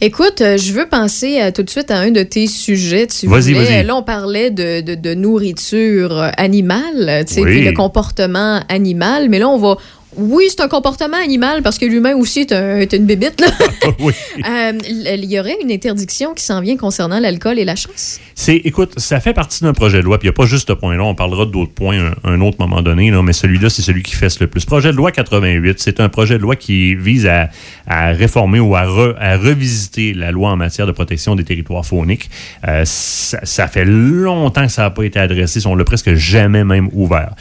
Écoute, euh, je veux penser euh, tout de suite à un de tes sujets. Tu Vas-y, vas-y. Là, on parlait de, de- de nourriture euh, animale, tu sais, Oui. le comportement animal. Mais là, on va. Oui, c'est un comportement animal parce que l'humain aussi est, un- est une bébite. là. *laughs* oui. Euh, Il y aurait une interdiction qui s'en vient concernant l'alcool et la chasse? C'est, écoute, ça fait partie d'un projet de loi, puis il n'y a pas juste ce point-là, on parlera d'autres points un, un autre moment donné, là, mais celui-là, c'est celui qui fesse le plus. Projet de loi 88, c'est un projet de loi qui vise à, à réformer ou à, re- à revisiter la loi en matière de protection des territoires fauniques. Euh, ça, ça fait longtemps que ça n'a pas été adressé, on l'a presque jamais même ouvert.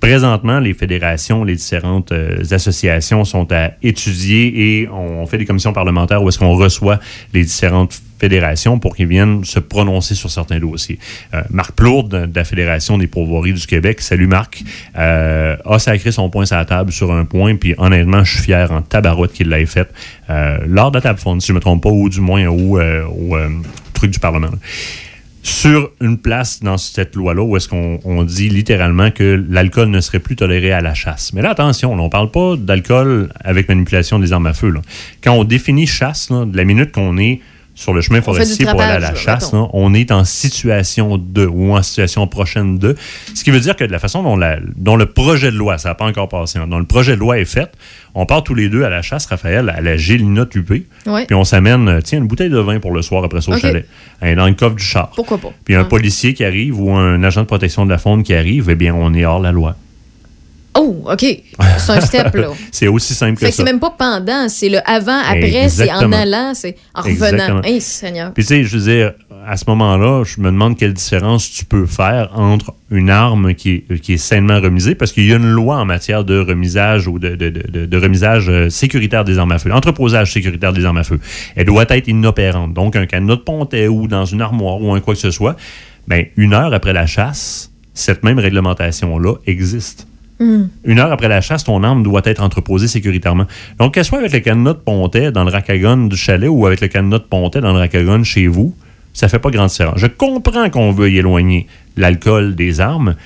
Présentement, les fédérations, les différentes euh, associations sont à étudier et on fait des commissions parlementaires où est-ce qu'on reçoit les différentes fédérations pour qu'ils viennent se prononcer sur certains dossiers. Euh, Marc Plourde de la Fédération des pourvoiries du Québec, salut Marc, euh, a sacré son point sur la table sur un point, puis honnêtement, je suis fier en tabarouette qu'il l'ait fait euh, lors de la table fond, si je ne me trompe pas, ou du moins au, truc du Parlement. Sur une place dans cette loi-là où est-ce qu'on on dit littéralement que l'alcool ne serait plus toléré à la chasse. Mais là, attention, on parle pas d'alcool avec manipulation des armes à feu. Quand on définit chasse, de la minute qu'on est sur le chemin forestier pour aller à la chasse, là, on est en situation de ou en situation prochaine de. Ce qui veut dire que de la façon dont, la- dont le projet de loi, ça n'a pas encore passé, hein, dont le projet de loi est fait, on part tous les deux à la chasse, Raphaël, à la Gélina Tupé, Ouais. puis on s'amène, euh, tiens, une bouteille de vin pour le soir après ça au chalet, hein, dans le coffre du char. Pourquoi pas? Puis un Ah. policier qui arrive ou un agent de protection de la faune qui arrive, eh bien, on est hors la loi. Oh, OK. *laughs* C'est un step, là. c'est aussi simple Fait que que ça. c'est même pas pendant, c'est le avant, après, c'est en allant, c'est en revenant. Hey, Seigneur. Puis tu sais, je veux dire, à ce moment-là, je me demande quelle différence tu peux faire entre une arme qui est, qui est sainement remisée, parce qu'il y a une loi en matière de remisage ou de, de, de- remisage euh, sécuritaire des armes à feu, entreposage sécuritaire des armes à feu. Elle doit être inopérante. Donc, un cadenas de pontet ou dans une armoire ou un quoi que ce soit, ben, une heure après la chasse, cette même réglementation-là existe. Une heure après la chasse, ton arme doit être entreposée sécuritairement. Donc, qu'elle soit avec le cadenas de pontet dans le racagon du chalet ou avec le cadenas de pontet dans le racagon chez vous, ça fait pas grande différence. Je comprends qu'on veut y éloigner l'alcool des armes,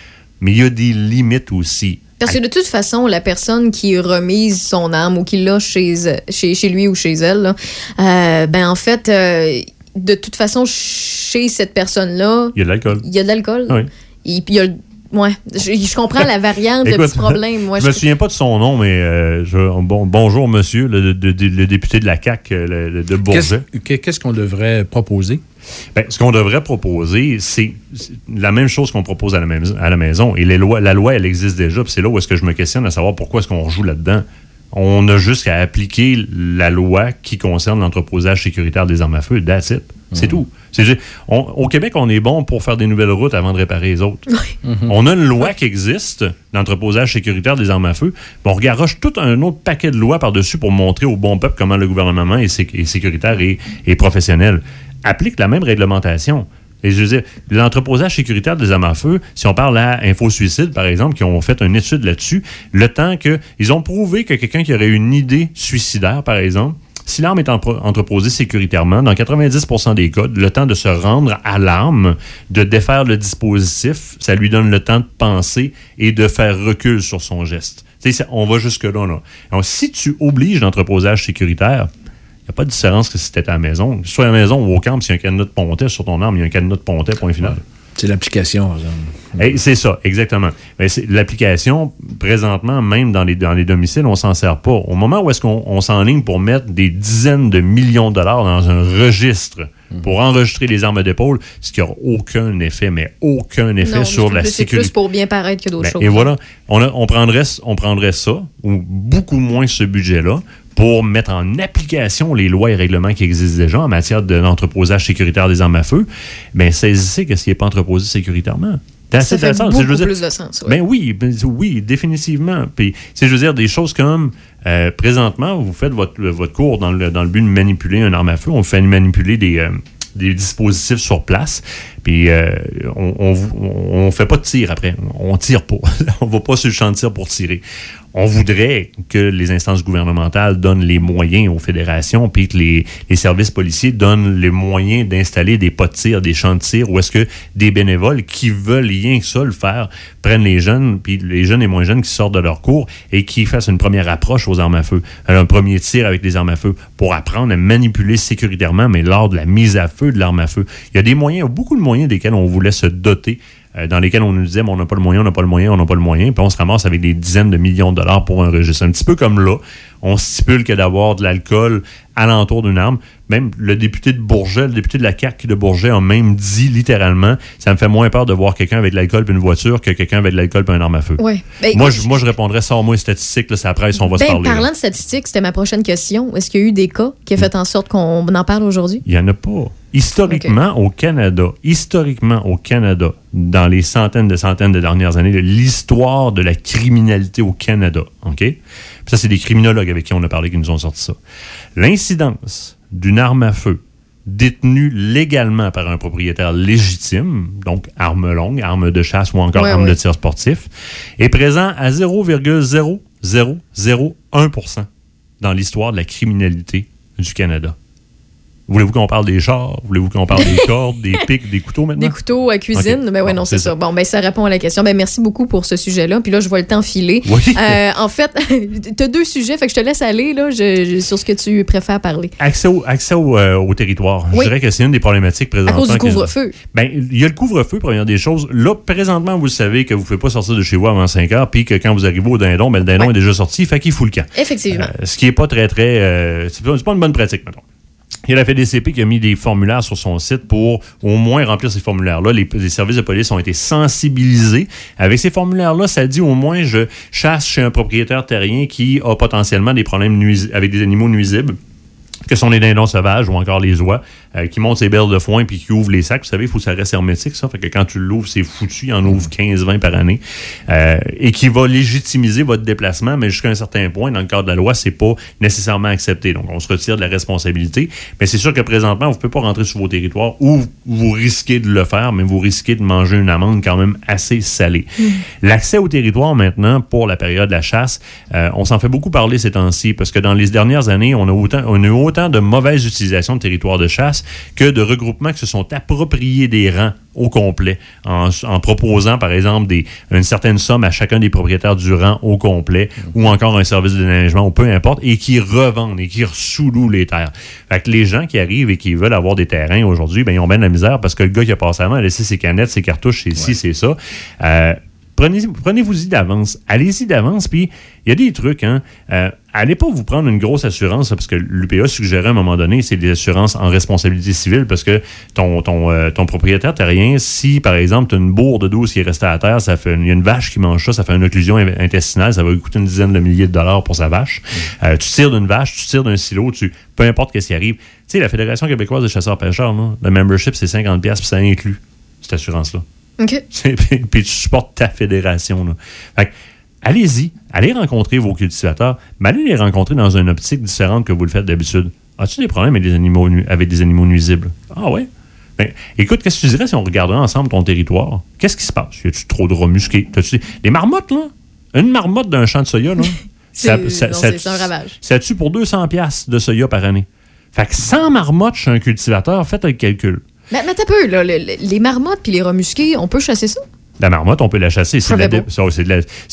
mais il y a des limites aussi. Parce que de toute façon, la personne qui remise son arme ou qui l'a chez, chez, chez lui ou chez elle, là, euh, ben en fait, euh, de toute façon, chez cette personne-là, Il y a de l'alcool. il y a de l'alcool. Oui. Et puis il y a le- Ouais, je, je comprends la variante, le Écoute, petit problème. Moi, je me souviens pas de son nom, mais euh, je- bon, bonjour, monsieur, le, le- le- le député de la CAQ euh, le- le- de Bourget. Qu'est-ce que- qu'est-ce qu'on devrait proposer? Ben, ce qu'on devrait proposer, c'est c'est la même chose qu'on propose à la, maison- à la maison. Et les lois, la loi, elle existe déjà. Puis c'est là où est-ce que je me questionne à savoir pourquoi est-ce qu'on rejoue là-dedans. On a juste à appliquer la loi qui concerne l'entreposage sécuritaire des armes à feu. That's it. C'est tout. C'est ju- on- au Québec, on est bon pour faire des nouvelles routes avant de réparer les autres. On a une loi qui existe, l'entreposage sécuritaire des armes à feu. puis on regaroche tout un autre paquet de lois par-dessus pour montrer au bon peuple comment le gouvernement est, sé- est sécuritaire et, et professionnel. Applique la même réglementation. Et je veux l'entreposage sécuritaire des armes à feu, si on parle à Info Suicide, par exemple, qui ont fait une étude là-dessus, le temps que. Ils ont prouvé que quelqu'un qui aurait une idée suicidaire, par exemple, si l'arme est entreposée sécuritairement, dans 90% des cas, le temps de se rendre à l'arme, de défaire le dispositif, ça lui donne le temps de penser et de faire recul sur son geste. On va jusque-là. Là. Si tu obliges l'entreposage sécuritaire, n'y a pas de différence que si tu à la maison. Soit à la maison ou au camp, s'il y a un cadenas de pontet sur ton arme, il y a un cadenas de pontet, point final. C'est l'application. Eh, c'est ça, exactement. Mais c'est- l'application, présentement, même dans les, dans les domiciles, on s'en sert pas. Au moment où est-ce qu'on on s'enligne pour mettre des dizaines de millions de dollars dans un registre pour enregistrer les armes d'épaule, ce qui n'aura aucun effet, mais aucun effet Non, sur c'est la plus- C'est sécurité. plus pour bien paraître que d'autres Ben, choses. et voilà, on, a- on, prendrait, on prendrait ça, ou beaucoup moins ce budget-là, pour mettre en application les lois et règlements qui existent déjà en matière de l'entreposage sécuritaire des armes à feu. Bien, saisissez que ce qui n'est pas entreposé sécuritairement. C'est Ça fait beaucoup Je veux dire- plus de sens, ouais. Ben oui, ben oui, définitivement. Puis, je veux dire, des choses comme, euh, présentement, vous faites votre, votre cours dans le, dans le but de manipuler un arme à feu, on fait manipuler des, euh, des dispositifs sur place, puis euh, on, on, on, on fait pas de tir après. On tire pas. *laughs* on va pas sur le champ de tir pour tirer. On voudrait que les instances gouvernementales donnent les moyens aux fédérations, puis que les, services policiers donnent les moyens d'installer des pas de tir, des champs de tir, ou est-ce que des bénévoles qui veulent rien que ça le faire prennent les jeunes, puis les jeunes et moins jeunes qui sortent de leur cours et qui fassent une première approche aux armes à feu, un premier tir avec les armes à feu pour apprendre à manipuler sécuritairement, mais lors de la mise à feu de l'arme à feu. Il y a des moyens, beaucoup de moyens desquels on voulait se doter euh, dans lesquels on nous disait, on n'a pas le moyen, on n'a pas le moyen, on n'a pas le moyen, puis on se ramasse avec des dizaines de millions de dollars pour un registre. Un petit peu comme là, on stipule que d'avoir de l'alcool alentour d'une arme, même le député de Bourget, le député de la CAQ de Bourget a même dit littéralement, ça me fait moins peur de voir quelqu'un avec de l'alcool puis une voiture que quelqu'un avec de l'alcool puis un arme à feu. Ouais. Ben, moi, je, moi, je répondrais, sors-moi les statistiques, là, presse, on va se Ben, parler. là. parlant de statistiques, c'était ma prochaine question. Est-ce qu'il y a eu des cas qui ont fait en sorte qu'on en parle aujourd'hui? Il n'y en a pas. Historiquement, au Canada, historiquement au Canada, dans les centaines de centaines de dernières années, de l'histoire de la criminalité au Canada, OK? Puis ça, c'est des criminologues avec qui on a parlé qui nous ont sorti ça. L'incidence d'une arme à feu détenue légalement par un propriétaire légitime, donc arme longue, arme de chasse ou encore Ouais, arme ouais. de tir sportif, est présent à 0,0001% dans l'histoire de la criminalité du Canada. Voulez-vous qu'on parle des chars? Voulez-vous qu'on parle des *laughs* cordes, des pics, des couteaux maintenant? Des couteaux à cuisine? Ben Bon, non, c'est ça. ça. Bon, ben ça répond à la question. Ben merci beaucoup pour ce sujet-là. Puis là, je vois le temps filer. Oui. Euh, en fait, *laughs* tu as deux sujets, fait que je te laisse aller là, je- je- sur ce que tu préfères parler. Accès au, accès au, euh, au territoire. Oui. Je dirais que c'est une des problématiques À présentement. cause du couvre-feu. Ben, il y a le couvre-feu, première des choses. Là, présentement, vous savez que vous ne pouvez pas sortir de chez vous avant 5 heures, puis que quand vous arrivez au dindon, ben, le dindon Ouais. est déjà sorti, fait qu'il fout le camp. Effectivement. Euh, ce qui n'est pas très, très. c'est pas, une bonne pratique, mettons. Il y a la FDCP qui a mis des formulaires sur son site pour au moins remplir ces formulaires-là. Les, services de police ont été sensibilisés. Avec ces formulaires-là, ça dit au moins je chasse chez un propriétaire terrien qui a potentiellement des problèmes avec des animaux nuisibles que sont les dindons sauvages ou encore les oies, euh, qui montent ses belles de foin puis qui ouvrent les sacs. Vous savez, il faut que ça reste hermétique, ça. Fait que quand tu l'ouvres, c'est foutu. Il en ouvre 15-20 par année. Euh, et qui va légitimiser votre déplacement, mais jusqu'à un certain point, dans le cadre de la loi, c'est pas nécessairement accepté. Donc, on se retire de la responsabilité. Mais c'est sûr que présentement, vous pouvez pas rentrer sur vos territoires ou vous risquez de le faire, mais vous risquez de manger une amende quand même assez salée. L'accès au territoire maintenant pour la période de la chasse, euh, on s'en fait beaucoup parler ces temps-ci parce que dans les dernières années, on a, autant, on a eu autant de mauvaise utilisation de territoire de chasse que de regroupements qui se sont appropriés des rangs au complet en, en proposant par exemple des, une certaine somme à chacun des propriétaires du rang au complet ou encore un service de déneigement ou peu importe et qui revendent et qui sous-louent les terres. Fait que les gens qui arrivent et qui veulent avoir des terrains aujourd'hui, ben, ils ont bien de la misère parce que le gars qui a passé avant a laissé ses canettes, ses cartouches, c'est ci, c'est ça. Euh, Prenez, prenez-vous-y d'avance. Allez-y d'avance. Puis, il y a des trucs. Hein. Euh, allez pas vous prendre une grosse assurance, parce que l'UPA suggérait à un moment donné, c'est des assurances en responsabilité civile, parce que ton, ton, euh, ton propriétaire terrien, si, par exemple, tu as une bourde d'eau qui est restée à terre, ça fait une- y a une vache qui mange ça, ça fait une occlusion in- intestinale, ça va lui coûter une dizaine de milliers de dollars pour sa vache. Euh, tu tires d'une vache, tu tires d'un silo, tu, peu importe qu'est-ce qui arrive. Tu sais, la Fédération québécoise des chasseurs-pêcheurs, le membership, c'est 50$, puis ça inclut cette assurance-là. OK. *laughs* Puis, tu supportes ta fédération. Là. Fait que, allez-y, allez rencontrer vos cultivateurs, mais allez les rencontrer dans une optique différente que vous le faites d'habitude. As-tu des problèmes avec des animaux, avec des animaux nuisibles? Ah ouais? Ben, écoute, qu'est-ce que tu dirais si on regardait ensemble ton territoire? Qu'est-ce qui se passe? Y a-tu trop de rats musqués? Les marmottes, là? Une marmotte d'un champ de soya, là? *laughs* Non, c'est- c'est un ravage. Ça tue pour 200$ piastres de soya par année. Fait que 100 marmottes chez un cultivateur, faites un calcul. Mais, mais t'as peu, là, le- le- les marmottes puis les rats musqués, on peut chasser ça? La marmotte, on peut la chasser. C'est de, la dé-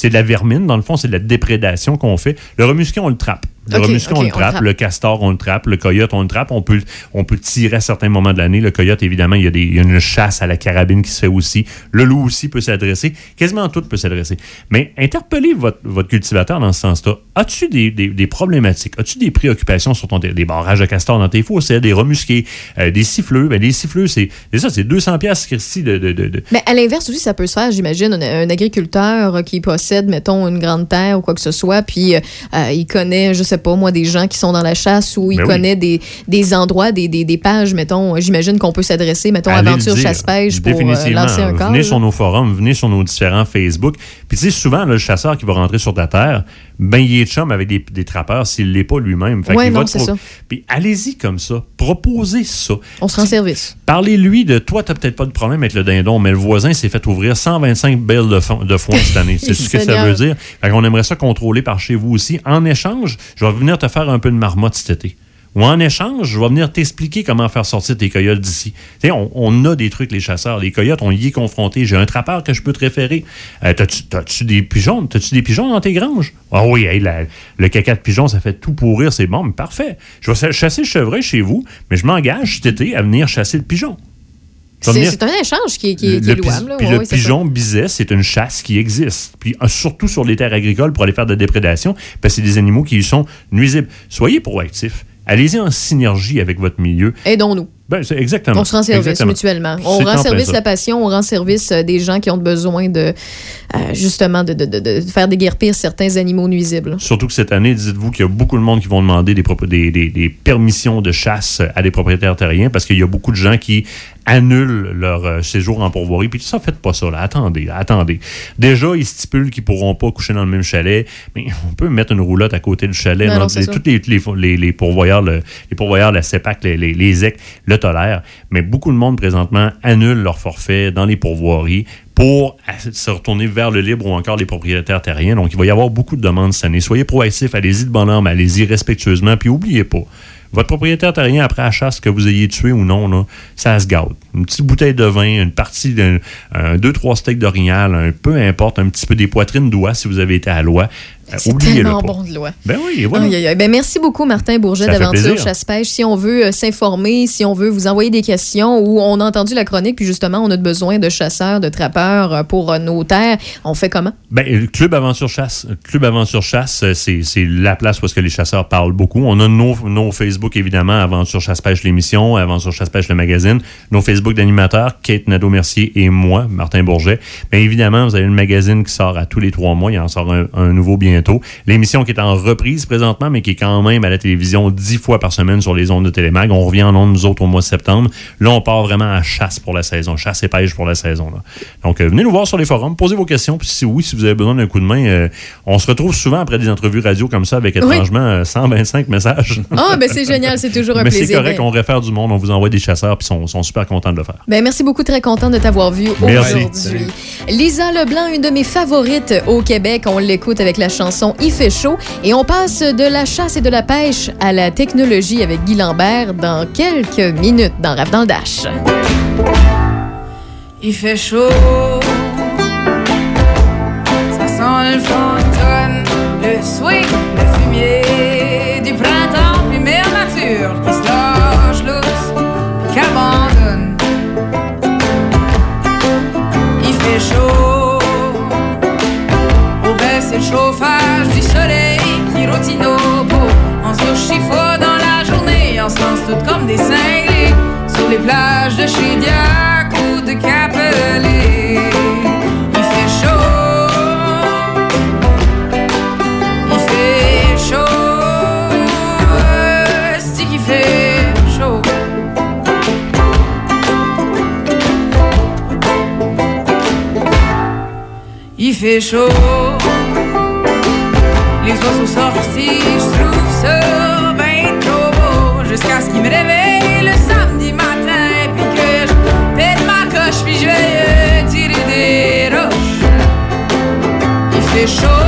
de la vermine, dans le fond, c'est de la déprédation qu'on fait. Le remusqué, on le trappe. Le Ok, remusqué, ok, on le trappe. trappe. Le castor, on le trappe. Le coyote, on le trappe. On peut, on peut tirer à certains moments de l'année. Le coyote, évidemment, il y, a des, il y a une chasse à la carabine qui se fait aussi. Le loup aussi peut s'adresser. Quasiment tout peut s'adresser. Mais interpellez votre, votre cultivateur dans ce sens-là. As-tu des, des- des problématiques? As-tu des préoccupations sur ton? Des barrages de castor dans tes fours, des remusqués, euh, des siffleux? Ben, des siffleux, c'est c'est ça, c'est 200 pièces de, de, de, de- Mais à l'inverse aussi, ça peut se faire, j'imagine, un, un agriculteur euh, qui possède, mettons, une grande terre ou quoi que ce soit, puis euh, euh, il connaît, je sais pas, moi, des gens qui sont dans la chasse ou il Ben oui. connaît des, des endroits, des, des, des pages, mettons, euh, j'imagine qu'on peut s'adresser, mettons, Allez le Aventure dire. Chasse-Pêche pour euh, lancer un corps. Venez là. sur nos forums, venez sur nos différents Facebook. Puis tu sais, souvent, là, le chasseur qui va rentrer sur ta terre, ben il est chum avec des, des trappeurs s'il l'est pas lui-même. Fait Ouais, non, c'est ça. Puis allez-y comme ça. Proposez ça. On se rend service. Parlez-lui de toi, t'as peut-être pas de problème avec le dindon, mais le voisin s'est fait ouvrir 125 belles de, de foin cette année. *laughs* C'est ce que ça veut dire. Fait qu'on aimerait ça contrôler par chez vous aussi. En échange, je vais venir te faire un peu de marmotte cet été. Ou en échange, je vais venir t'expliquer comment faire sortir tes coyotes d'ici. On, on a des trucs, les chasseurs. Les coyotes, on y est confronté. J'ai un trappeur que je peux te référer. Euh, t'as-tu, des pigeons? T'as-tu des pigeons dans tes granges? Ah oui, le caca de pigeon, ça fait tout pourrir. C'est bon, mais parfait. Je vais chasser le chevreuil chez vous, mais je m'engage cet été à venir chasser le pigeon. C'est un échange qui, le est louable. là. Puis Ouais, le pigeon biset, c'est une chasse qui existe. Puis euh, surtout sur les terres agricoles pour aller faire de la déprédation, parce que c'est des animaux qui sont nuisibles. Soyez proactifs. Allez-y en synergie avec votre milieu. Aidons-nous. Ben, exactement. On se rend service Exactement. mutuellement. On rend service ça. la passion, on rend service euh, des gens qui ont besoin de euh, justement de, de- de- de faire déguerpir certains animaux nuisibles. Surtout que cette année, dites-vous qu'il y a beaucoup de monde qui vont demander des, des- des permissions de chasse à des propriétaires terriens parce qu'il y a beaucoup de gens qui annulent leur euh, séjour en pourvoirie. Puis ça, faites pas ça. Là. Attendez, là, attendez. Déjà, ils stipulent qu'ils pourront pas coucher dans le même chalet, mais *laughs* on peut mettre une roulotte à côté du chalet. Non, les-. Tous les, les, les- les pourvoyeurs, le- les pourvoyeurs, la CEPAC, les, les, les EC le tolèrent. Mais beaucoup de monde présentement annule leur forfait dans les pourvoiries pour se retourner vers le libre ou encore les propriétaires terriens. Donc, il va y avoir beaucoup de demandes cette année. Soyez proactifs, allez-y de bonhomme, allez-y respectueusement, puis oubliez pas. Votre propriétaire terrien, après la chasse, que vous ayez tué ou non, là, ça se gâte. Une petite bouteille de vin, une partie d'un un, deux, trois steaks d'orignal, un peu importe, un petit peu des poitrines d'oie si vous avez été à l'oie. Euh, C'est tellement bon de loi. Ben oui, voilà. Aïe, aïe, aïe. Ben, merci beaucoup, Martin Bourget d'Aventure. Chasse-Pêche. Si on veut euh, s'informer, si on veut vous envoyer des questions ou on a entendu la chronique, puis justement, on a besoin de chasseurs, de trappeurs euh, pour euh, nos terres, on fait comment? Ben, le Club Aventure Chasse, Club Aventure Chasse, c'est c'est la place où est-ce que les chasseurs parlent beaucoup. On a nos, nos Facebook, évidemment, Aventure Chasse-Pêche l'émission, Aventure Chasse-Pêche le magazine, nos Facebook d'animateurs, Kate Nadeau-Mercier et moi, Martin Bourget. Bien évidemment, vous avez le magazine qui sort à tous les trois mois. Il en sort un, un nouveau bientôt. L'émission qui est en reprise présentement, mais qui est quand même à la télévision dix fois par semaine sur les ondes de Télémag. On revient en ondes, nous autres, au mois de septembre. Là, on part vraiment à chasse pour la saison, chasse et pêche pour la saison. Là. Donc, euh, venez nous voir sur les forums, posez vos questions. Puis si oui, si vous avez besoin d'un coup de main, euh, on se retrouve souvent après des entrevues radio comme ça avec Oui. étrangement euh, 125 messages. Ah, ben c'est génial, c'est toujours un Mais c'est plaisir. correct, Ben- on réfère du monde, on vous envoie des chasseurs, puis ils sont, sont super contents de le faire. Ben, merci beaucoup, très content de t'avoir vu Merci. aujourd'hui. Lisa Leblanc, une de mes favorites au Québec. On l'écoute avec la chanson Il fait chaud. Et on passe de la chasse et de la pêche à la technologie avec Guy Lambert dans quelques minutes dans Rap dans le Dash. Il fait chaud, ça sent le fantôme, le swing, le fumier chaud. On baisse le chauffage du soleil qui rotine au pot. On se chiffonne dans la journée, on se lance toutes comme des cinglés. Sur les plages de Chédiac ou de Capelé. fait chaud. Les oiseaux sortis, je trouve ça bien trop beau. Jusqu'à ce qu'ils me réveillent le samedi matin, puis que je pète ma coche, puis je vais euh, tirer des roches. Il fait chaud.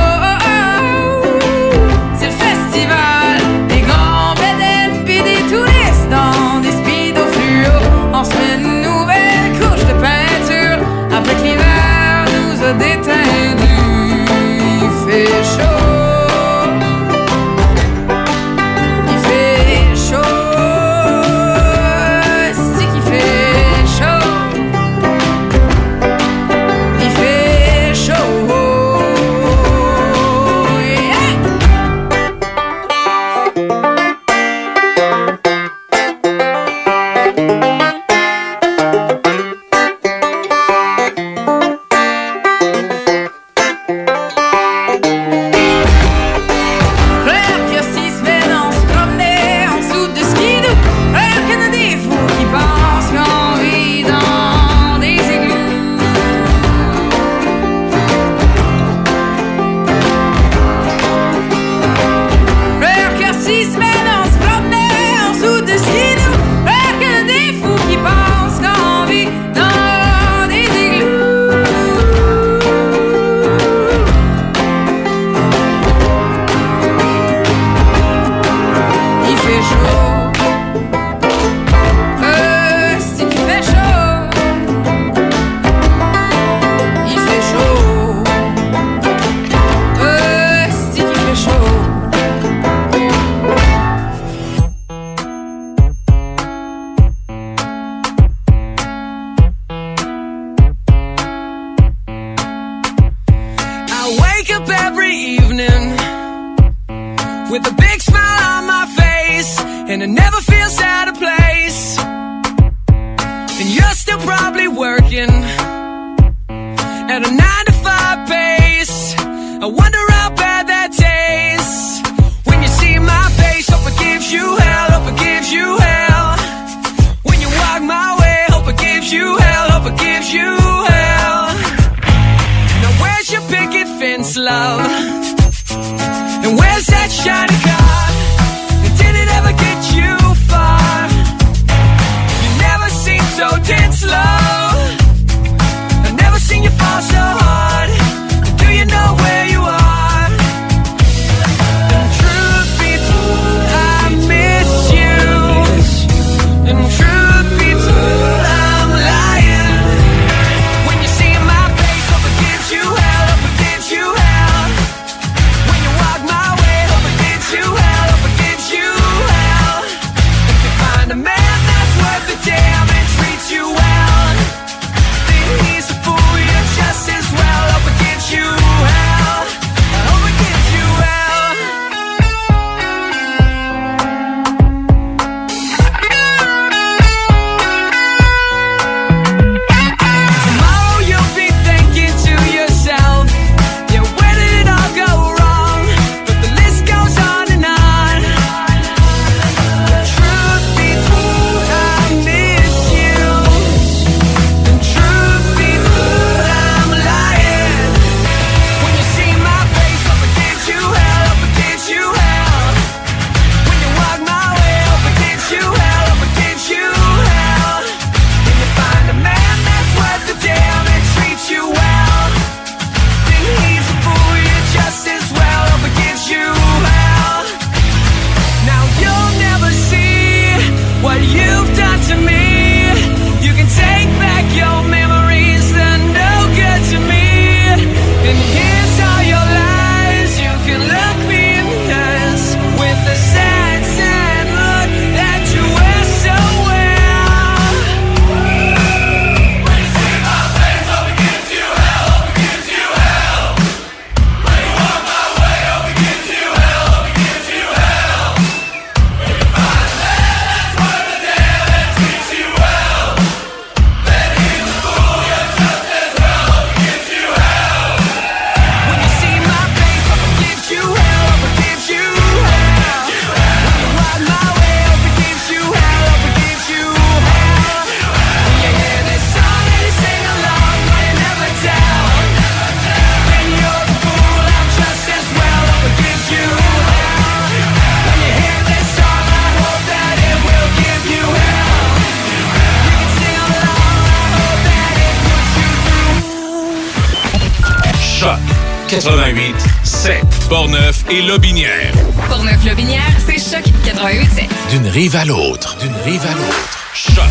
Portneuf et Lobinière. Portneuf-Lobinière, c'est Choc 88.7. D'une rive à l'autre. D'une rive à l'autre. Choc.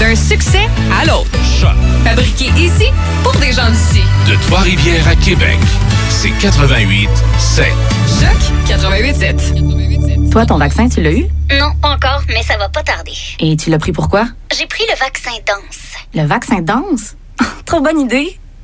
D'un succès à l'autre. Choc. Fabriqué ici pour des gens d'ici. De Trois-Rivières à Québec. C'est 88 7. Choc 88.7. Toi, ton vaccin, tu l'as eu? Non, pas encore, mais ça va pas tarder. Et tu l'as pris pourquoi? J'ai pris le vaccin danse. Le vaccin danse? *laughs* Trop bonne idée.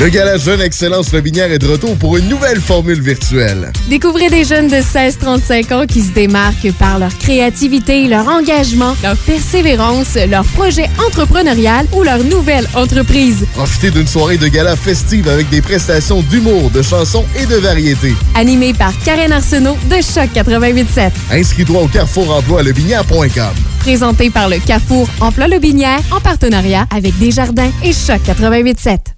Le Gala Jeune Excellence Robinière est de retour pour une nouvelle formule virtuelle. Découvrez des jeunes de 16-35 ans qui se démarquent par leur créativité, leur engagement, leur persévérance, leur projet entrepreneurial ou leur nouvelle entreprise. Profitez d'une soirée de gala festive avec des prestations d'humour, de chansons et de variétés. Animé par Karen Arsenault de Choc 88.7. Inscris-toi au Carrefour Emploi lebinière.com. Présenté par le Carrefour Emploi Lobinière en partenariat avec Desjardins et Choc 88.7.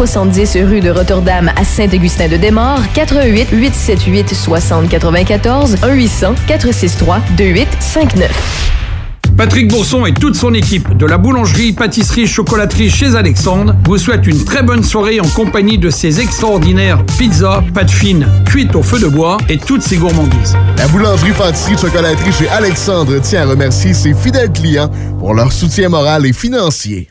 270 rue de Rotterdam à Saint-Augustin-de-Desmaures, 88 878 60 94 1 800 463 2859. Patrick Bourson et toute son équipe de la boulangerie, pâtisserie, chocolaterie chez Alexandre vous souhaitent une très bonne soirée en compagnie de ses extraordinaires pizzas, pâtes fines, cuites au feu de bois et toutes ses gourmandises. La boulangerie, pâtisserie, chocolaterie chez Alexandre tient à remercier ses fidèles clients pour leur soutien moral et financier.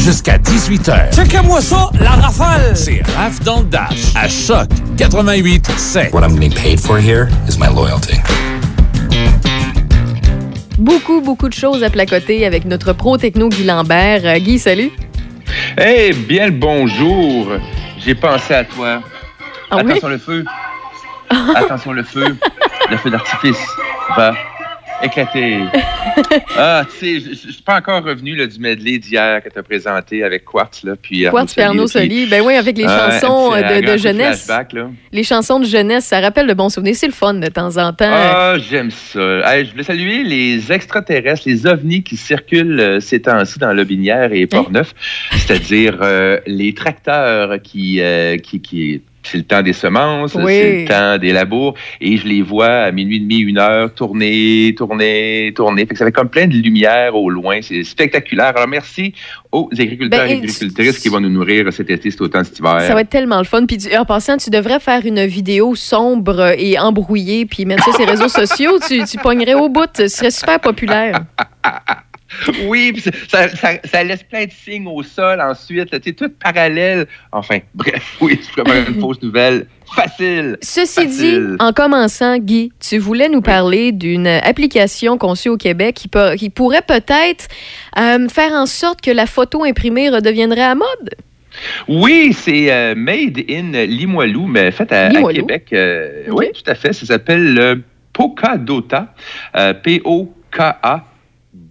Jusqu'à 18h. Checkez-moi ça, la rafale! C'est Raph dans le Dash à Choc 88 7. What I'm getting paid for here is my loyalty. Beaucoup, beaucoup de choses à placoter avec notre pro techno Guy Lambert. Euh, Guy, salut. Eh bien le bonjour. J'ai pensé à toi. Ah oui? Attention le feu. Attention le feu. Le feu d'artifice va éclater. *laughs* ah, tu sais, je suis pas encore revenu là, du medley d'hier que tu as présenté avec Quartz. Là, puis Quartz Arnaud Soli. Ben oui, avec les Ah, chansons euh, de, jeunesse. Les chansons de jeunesse, ça rappelle de bons souvenirs. C'est le fun de temps en temps. Ah, j'aime ça. Je voulais saluer les extraterrestres, les ovnis qui circulent euh, ces temps-ci dans Lobinière et Port-Neuf, c'est-à-dire euh, les tracteurs qui, euh, qui, qui c'est le temps des semences, Oui. c'est le temps des labours, et je les vois à minuit et demi, une heure, tourner, tourner, tourner. Fait que ça fait comme plein de lumière au loin. C'est spectaculaire. Alors, merci aux agriculteurs Ben, et agricultrices qui vont nous nourrir cet été, cet automne, cet hiver. Ça va être tellement le fun. Puis en passant, tu devrais faire une vidéo sombre et embrouillée, puis mettre ça sur les réseaux *laughs* sociaux. Tu, tu pognerais au bout. Ce serait super populaire. *laughs* *laughs* Oui, ça, ça, ça laisse plein de signes au sol ensuite. Tu sais, tout parallèle. Enfin, *laughs* bref, oui, je prépare une fausse nouvelle. Facile. Ceci dit, en commençant, Guy, tu voulais nous parler d'une application conçue au Québec qui, peut- qui pourrait peut-être euh, faire en sorte que la photo imprimée redeviendrait à mode. Oui, c'est euh, Made in Limoilou, mais fait à. Québec. Euh, Oui, tout à fait. Ça s'appelle le Pokadota. Euh, P-O-K-A.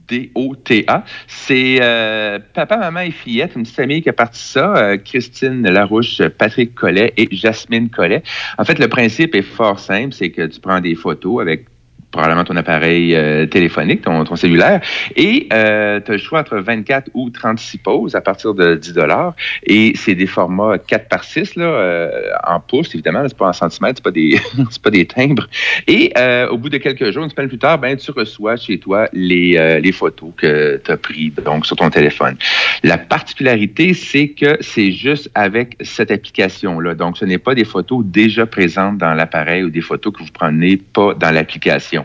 D-O-T-A. C'est euh, Papa, Maman et Fillette, une famille qui a parti ça. euh, Christine Larouche, Patrick Collet et Jasmine Collet. En fait, le principe est fort simple, c'est que tu prends des photos avec probablement ton appareil euh, téléphonique, ton, ton cellulaire, et euh, tu as le choix entre 24 ou 36 poses à partir de 10 dollars. Et c'est des formats 4 par 6 là, euh, en pouces, évidemment, c'est pas en centimètres, c'est pas des *laughs* c'est pas des timbres. Et euh, au bout de quelques jours, une semaine plus tard, ben tu reçois chez toi les, euh, les photos que tu as prises donc sur ton téléphone. La particularité, c'est que c'est juste avec cette application-là. Donc, ce n'est pas des photos déjà présentes dans l'appareil ou des photos que vous prenez pas dans l'application.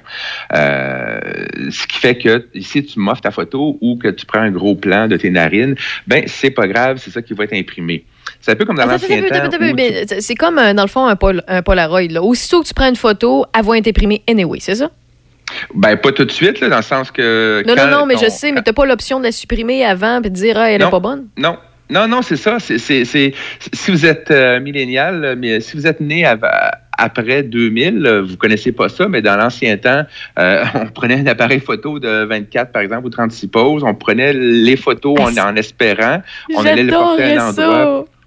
Euh, ce qui fait que si tu m'offres ta photo ou que tu prends un gros plan de tes narines, ben c'est pas grave, c'est ça qui va être imprimé. C'est un peu comme dans attends, l'ancien temps. C'est comme, euh, dans le fond, un, pol- un Polaroid. Là. Aussitôt que tu prends une photo, elle va être imprimée anyway, c'est ça? Ben, pas tout de suite, là, dans le sens que. Non, non, non, mais je sais, mais tu n'as pas l'option de la supprimer avant et de dire, ah, elle n'est pas bonne? Non. Non, non, c'est ça. C'est, si vous êtes euh, millénial, mais si vous êtes né av- après 2000, euh, vous connaissez pas ça, mais dans l'ancien temps, euh, *laughs* on prenait un appareil photo de 24, par exemple, ou 36 poses. On prenait les photos en, en espérant. On allait le porter à un endroit. ça.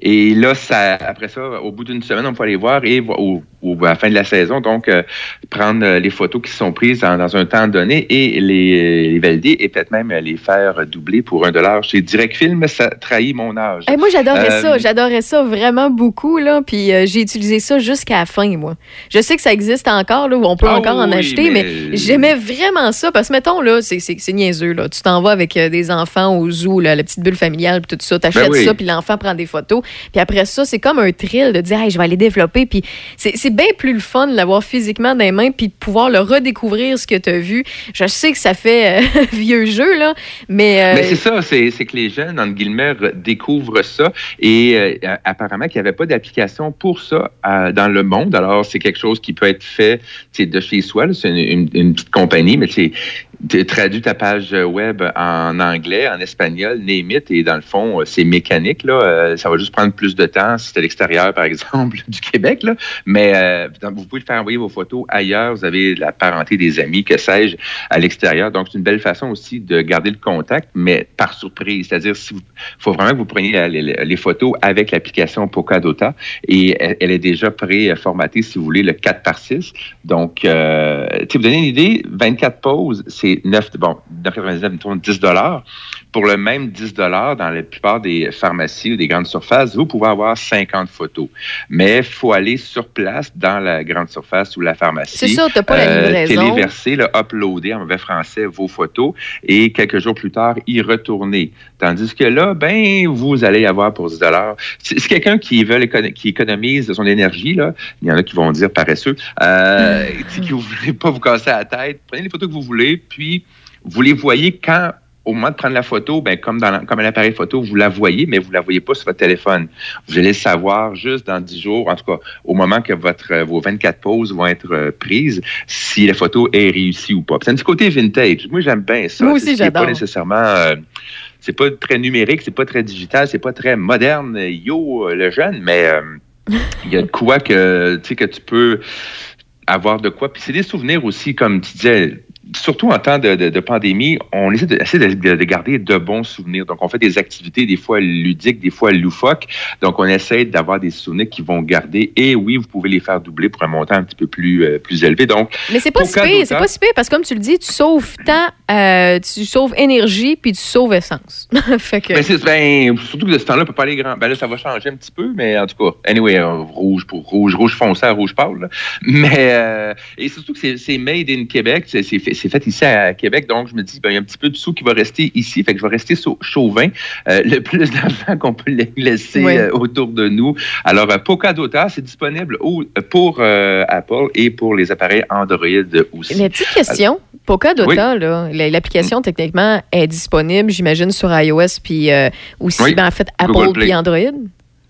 Et là, ça, après ça, au bout d'une semaine, on peut aller voir et au, au- à la fin de la saison, donc, euh, prendre euh, les photos qui sont prises dans, dans un temps donné et les, les valider et peut-être même les faire doubler pour un dollar chez Direct Film. Ça trahit mon âge. Eh, moi, j'adorais Euh, ça. J'adorais ça vraiment beaucoup. Là. Puis euh, j'ai utilisé ça jusqu'à la fin, moi. Je sais que ça existe encore, là, où on peut Ah encore en acheter, mais, mais- j'aimais vraiment ça. Parce que, mettons, là, c'est- niaiseux. Là. Tu t'en vas avec euh, des enfants au zoo, là, la petite bulle familiale, puis tout ça. T'achètes Ben oui. ça, puis l'enfant prend des photos. Puis après ça, c'est comme un thrill de dire, hey, je vais aller développer. Puis c'est c'est bien plus le fun de l'avoir physiquement dans les mains, puis de pouvoir le redécouvrir, ce que tu as vu. Je sais que ça fait euh, *laughs* vieux jeu, là, mais. euh, Mais c'est ça, c'est c'est que les jeunes, entre guillemets, re- découvrent ça. Et euh, apparemment qu'il n'y avait pas d'application pour ça dans le monde. Alors, c'est quelque chose qui peut être fait de chez soi. C'est une, une- petite compagnie, mais tu tu traduis ta page web en anglais, en espagnol, name et dans le fond, euh, c'est mécanique. Là. Euh, Ça va juste prendre plus de temps si c'est à l'extérieur, par exemple, *laughs* du Québec. Là. Mais euh, vous pouvez faire envoyer vos photos ailleurs. Vous avez la parenté des amis, que sais-je, à l'extérieur. Donc, c'est une belle façon aussi de garder le contact, mais par surprise. C'est-à-dire, il faut vraiment que vous preniez les, photos avec l'application Pokadota et elle, est déjà pré-formatée, si vous voulez, le 4 par 6. Donc, euh, vous donner une idée, 24 poses, c'est 9, bon, 9,99, mettons 10 dollars. Pour le même 10 dollars dans la plupart des pharmacies ou des grandes surfaces, vous pouvez avoir 50 photos. Mais il faut aller sur place dans la grande surface ou la pharmacie. C'est ça, t'as pas la livraison. téléverser, le uploader en mauvais français vos photos et quelques jours plus tard, y retourner. Tandis que là, ben, vous allez avoir pour 10 dollars. Si si quelqu'un qui veut qui économise son énergie, là, il y en a qui vont dire paresseux, euh, *laughs* si vous voulez pas vous casser la tête, prenez les photos que vous voulez, puis vous les voyez quand au moment de prendre la photo, ben, comme, dans comme un appareil photo, vous la voyez, mais vous la voyez pas sur votre téléphone. Vous allez le savoir juste dans 10 jours, en tout cas, au moment que votre, vos 24 poses vont être euh, prises, si la photo est réussie ou pas. C'est un petit côté vintage. Moi, j'aime bien ça. Moi aussi, j'adore. pas nécessairement... euh, c'est pas très numérique, c'est pas très digital, c'est pas très moderne, yo, euh, le jeune, mais euh, il y a de quoi que, tu sais, que tu peux avoir de quoi. Puis c'est des souvenirs aussi, comme tu disais, surtout en temps de, de- de pandémie, on essaie de, essaie garder de bons souvenirs. Donc, on fait des activités des fois ludiques, des fois loufoques. Donc, on essaie d'avoir des souvenirs qui vont garder. Et oui, vous pouvez les faire doubler pour un montant un petit peu plus, euh, plus élevé. Donc, Mais c'est pas si pire, c'est pas si pire parce que comme tu le dis, tu sauves temps, euh, tu sauves énergie puis tu sauves essence. *laughs* fait que Ben, ben, surtout que de ce temps-là, on peut pas aller grand. Ben là, ça va changer un petit peu, mais en tout cas, anyway, euh, rouge pour rouge, rouge foncé à rouge pâle. là. Mais et surtout que c'est- c'est made in Québec, c'est c'est fait, ici à Québec, donc je me dis, ben, il y a un petit peu de sous qui va rester ici, fait que je vais rester sau- chauvin, euh, le *laughs* plus d'argent qu'on peut la- laisser Oui. euh, autour de nous. Alors, euh, Pokadota, c'est disponible au- pour euh, Apple et pour les appareils Android aussi. Mais petite question, là, la- l'application techniquement est disponible, j'imagine, sur iOS puis euh, aussi, Oui. ben, en fait, Apple puis Android?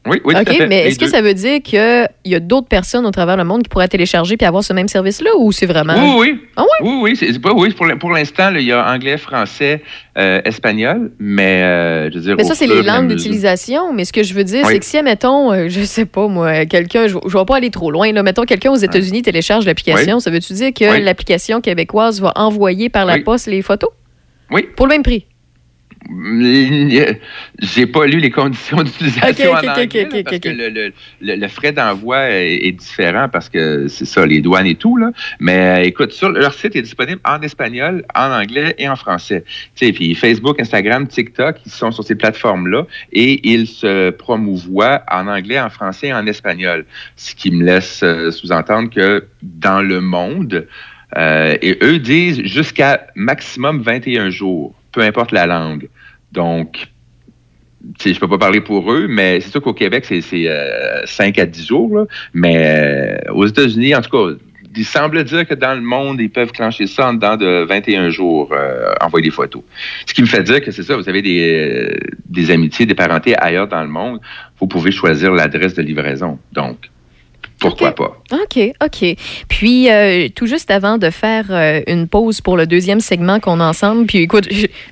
Oui, oui, OK, mais est-ce que ça veut dire qu'il y a d'autres personnes au travers le monde qui pourraient télécharger puis avoir ce même service-là ou c'est vraiment. Oui, oui. Ah Oui, oui. c'est- pas, oui pour l'in- pour l'instant, il y a anglais, français, euh, espagnol, mais euh, je veux dire. Mais ça, c'est les langues d'utilisation. Mais ce que je veux dire, Oui. c'est que si, mettons, euh, je sais pas, moi, quelqu'un, je, je vais pas aller trop loin, là, mettons, quelqu'un aux États-Unis télécharge l'application, Oui. ça veut-tu dire que l'application québécoise va envoyer par la poste les photos? Oui. Pour le même prix? *laughs* J'ai pas lu les conditions d'utilisation en anglais, là, parce que le, le- le- le frais d'envoi est, est différent parce que c'est ça, les douanes et tout. Là. Mais euh, écoute, sur leur site est disponible en espagnol, en anglais et en français. Sais, puis Facebook, Instagram, TikTok, ils sont sur ces plateformes-là et ils se promouvoient en anglais, en français et en espagnol. Ce qui me laisse euh, sous-entendre que dans le monde, euh, et eux disent jusqu'à maximum 21 jours, peu importe la langue. Donc, sais, je peux pas parler pour eux, mais c'est sûr qu'au Québec, c'est euh, 5 à 10 jours. Mais euh, aux États-Unis, en tout cas, il semble dire que dans le monde, ils peuvent clencher ça en dedans de 21 jours, euh, envoyer des photos. Ce qui me fait dire que c'est ça, vous avez des, euh, des amitiés, des parentés ailleurs dans le monde, vous pouvez choisir l'adresse de livraison. Donc, pourquoi pas? OK, OK. Puis, euh, tout juste avant de faire euh, une pause pour le deuxième segment qu'on a ensemble, puis écoute,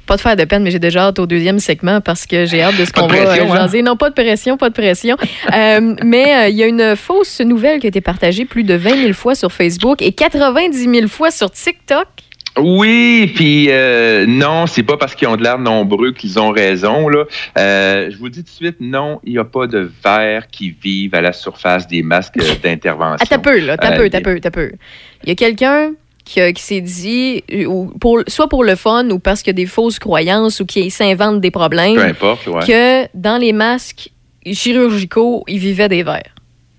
pas de faire de peine, mais j'ai déjà hâte au deuxième segment parce que j'ai hâte de ce qu'on va euh, hein? jaser. Non, pas de pression, pas de pression. *laughs* Euh, mais il y a une fausse nouvelle qui a été partagée plus de 20 000 fois sur Facebook et 90 000 fois sur TikTok. Oui, puis euh, non, c'est pas parce qu'ils ont de l'air nombreux qu'ils ont raison. Là. Euh, je vous dis tout de suite, non, il n'y a pas de vers qui vivent à la surface des masques d'intervention. Ah, t'as peu, là, t'as Euh, peu, t'as peu, t'as peu. Il y a quelqu'un qui, a- qui s'est dit, euh, ou pour, soit pour le fun ou parce qu'il y a des fausses croyances ou qui s'invente des problèmes, Peu importe, ouais. que dans les masques chirurgicaux, ils vivaient des vers.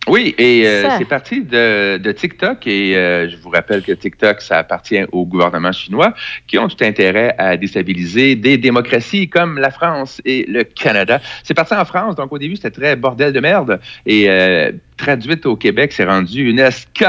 Oui, et euh, c'est parti de, de TikTok et euh, je vous rappelle que TikTok, ça appartient au gouvernement chinois qui ont tout intérêt à déstabiliser des démocraties comme la France et le Canada. C'est parti en France, donc au début c'était très bordel de merde et euh, traduite au Québec, c'est rendu une SK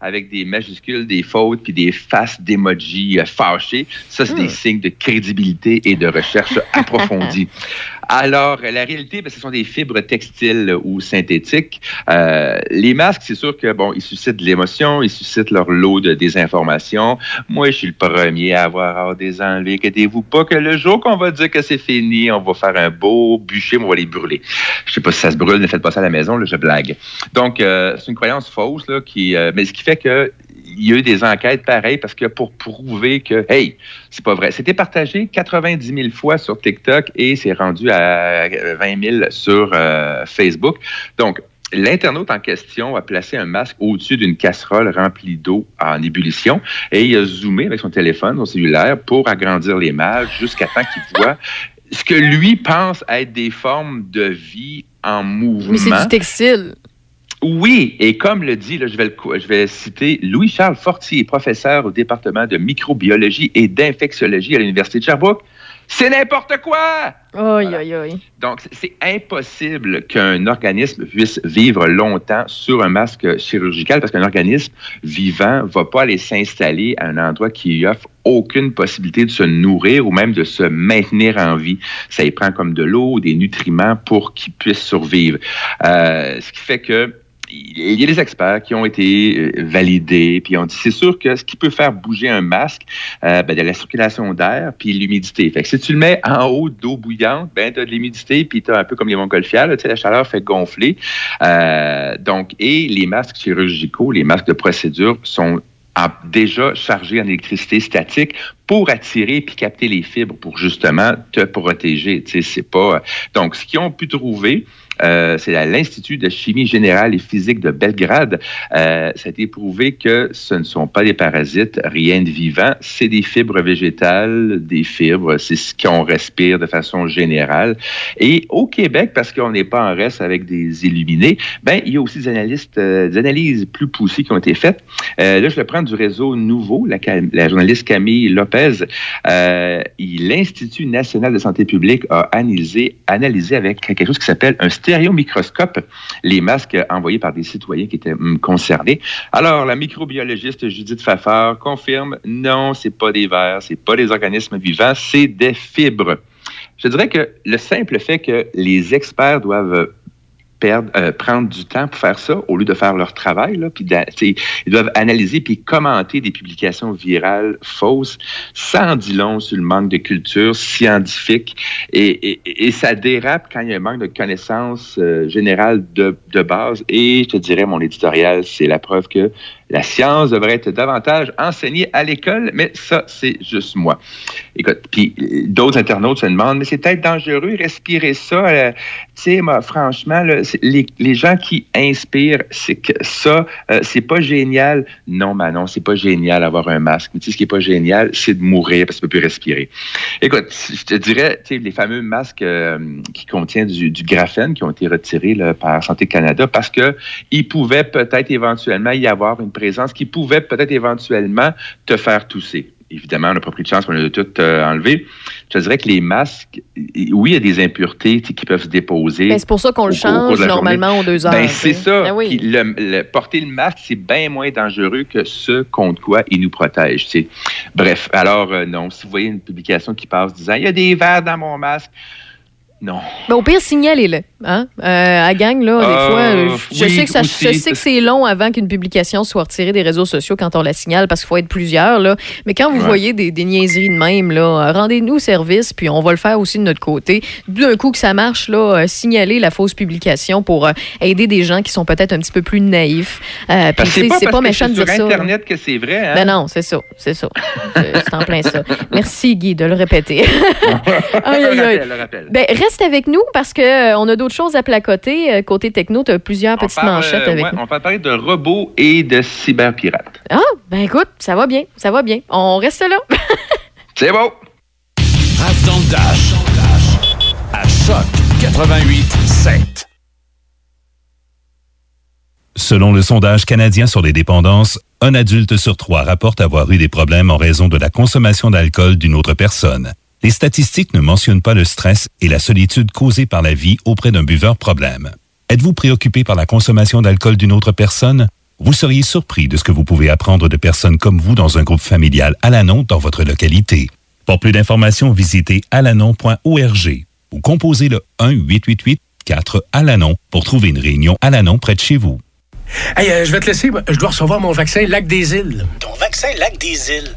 avec des majuscules, des fautes puis des faces d'emoji euh, fâchés. Ça, c'est des signes de crédibilité et de recherche approfondie. *laughs* Alors, la réalité, ben, ce sont des fibres textiles ou synthétiques. Euh, les masques, c'est sûr que bon, ils suscitent l'émotion, ils suscitent leur lot de désinformation. Moi, je suis le premier à avoir hâte des enlever. Inquiétez-vous pas que le jour qu'on va dire que c'est fini, on va faire un beau bûcher, on va les brûler. Je sais pas si ça se brûle, ne faites pas ça à la maison, là, je blague. Donc, euh, c'est une croyance fausse, là, qui, euh, mais ce qui fait que il y a eu des enquêtes pareilles parce que pour prouver que, hey, c'est pas vrai. C'était partagé 90 000 fois sur TikTok et c'est rendu à 20 000 sur euh, Facebook. Donc, L'internaute en question a placé un masque au-dessus d'une casserole remplie d'eau en ébullition et il a zoomé avec son téléphone, son cellulaire, pour agrandir les images jusqu'à temps qu'il voit ce que lui pense être des formes de vie en mouvement. Mais c'est du textile. Oui, et comme le dit, là, je, vais le co- je vais citer Louis-Charles Fortier, professeur au département de microbiologie et d'infectiologie à l'Université de Sherbrooke. C'est n'importe quoi! Aïe, aïe, aïe. Donc, c'est- impossible qu'un organisme puisse vivre longtemps sur un masque chirurgical parce qu'un organisme vivant va pas aller s'installer à un endroit qui lui offre aucune possibilité de se nourrir ou même de se maintenir en vie. Ça y prend comme de l'eau, des nutriments pour qu'il puisse survivre. Euh, ce qui fait que il y a des experts qui ont été euh, validés, puis ont dit c'est sûr que ce qui peut faire bouger un masque, euh, ben, de la circulation d'air, puis l'humidité. Fait que si tu le mets en haut d'eau bouillante, ben tu as de l'humidité, puis tu as un peu comme les montgolfières, là, la chaleur fait gonfler. Euh, donc, et les masques chirurgicaux, les masques de procédure sont en- déjà chargés en électricité statique pour attirer puis capter les fibres pour justement te protéger. Tu sais, c'est pas. Donc, ce qu'ils ont pu trouver, euh, c'est à l'Institut de chimie générale et physique de Belgrade. Euh, ça a été prouvé que ce ne sont pas des parasites, rien de vivant, c'est des fibres végétales, des fibres, c'est ce qu'on respire de façon générale. Et au Québec, parce qu'on n'est pas en reste avec des illuminés, ben il y a aussi des analystes, euh, des analyses plus poussées qui ont été faites. Euh, là, je le prends du réseau Nouveau, la, la journaliste Camille Lopez. Euh, L'Institut national de santé publique a analysé, analysé avec quelque chose qui s'appelle un stéréomicroscope les masques envoyés par des citoyens qui étaient hum, concernés. Alors, la microbiologiste Judith Fafard confirme non, c'est pas des vers, c'est pas des organismes vivants, c'est des fibres. Je dirais que le simple fait que les experts doivent perdre, euh, prendre du temps pour faire ça au lieu de faire leur travail. Là, puis ils doivent analyser puis commenter des publications virales fausses. En dit long sur le manque de culture scientifique et, et- et ça dérape quand il y a un manque de connaissances euh, générales de, de base. Et je te dirais, mon éditorial, c'est la preuve que La science devrait être davantage enseignée à l'école, mais ça, c'est juste moi. Écoute, puis euh, d'autres internautes se demandent, mais c'est peut-être dangereux, respirer ça. euh, tu sais, moi, franchement, là, les, gens qui inspirent, c'est que ça, euh, c'est pas génial. Non, Manon, c'est pas génial d'avoir un masque. Mais tu sais, ce qui est pas génial, c'est de mourir parce que tu peux plus respirer. Écoute, je te dirais, tu sais, les fameux masques euh, qui contiennent du, graphène qui ont été retirés par Santé Canada parce que il pouvait peut-être éventuellement y avoir une présence qui pouvait peut-être éventuellement te faire tousser. Évidemment, on n'a pas pris de chance, on a tout euh, enlevé. Je te dirais que les masques, oui, il y a des impuretés qui peuvent se déposer. Ben, c'est pour ça qu'on le change normalement aux deux heures. Ben, c'est ça. Ben oui. Puis le- le- porter le masque, c'est bien moins dangereux que ce contre quoi il nous protège. Bref, alors euh, non, si vous voyez une publication qui passe disant il y a des verres dans mon masque, non. Mais au pire, signalez-le. Hein? Euh, à gang, là, des Euh, fois, euh, je, oui, sais que ça, aussi. je sais que c'est long avant qu'une publication soit retirée des réseaux sociaux quand on la signale parce qu'il faut être plusieurs. Là. Mais quand vous Ouais. voyez des, des niaiseries de même, là, rendez-nous service, puis on va le faire aussi de notre côté. D'un coup que ça marche, là, signalez la fausse publication pour euh, aider des gens qui sont peut-être un petit peu plus naïfs. Euh, puis, c'est pas, que méchant de dire sur ça. là. Internet que c'est vrai. Hein? Ben non, c'est ça, c'est ça. C'est en plein ça. Merci Guy de le répéter. *laughs* Aïe. Rappel, rappel. Ben, reste avec nous parce que euh, on a d'autres choses à placoter. Euh, Côté techno, tu as plusieurs petites parle, manchettes euh, avec ouais, nous. on va parler de robots et de cyberpirates. Ah, ben écoute, ça va bien, ça va bien. On reste là. *laughs* C'est bon. Rave dans le dash. À choc 88 7. Selon le sondage canadien sur les dépendances, un adulte sur trois rapporte avoir eu des problèmes en raison de la consommation d'alcool d'une autre personne. Les statistiques ne mentionnent pas le stress et la solitude causée par la vie auprès d'un buveur problème. Êtes-vous préoccupé par la consommation d'alcool d'une autre personne? Vous seriez surpris de ce que vous pouvez apprendre de personnes comme vous dans un groupe familial Alanon dans votre localité. Pour plus d'informations, visitez alanon.org ou composez le 1-888-4-ALANON pour trouver une réunion Alanon près de chez vous. Hey, euh, je vais te laisser. Je dois recevoir mon vaccin Lac des Îles. Ton vaccin Lac des Îles.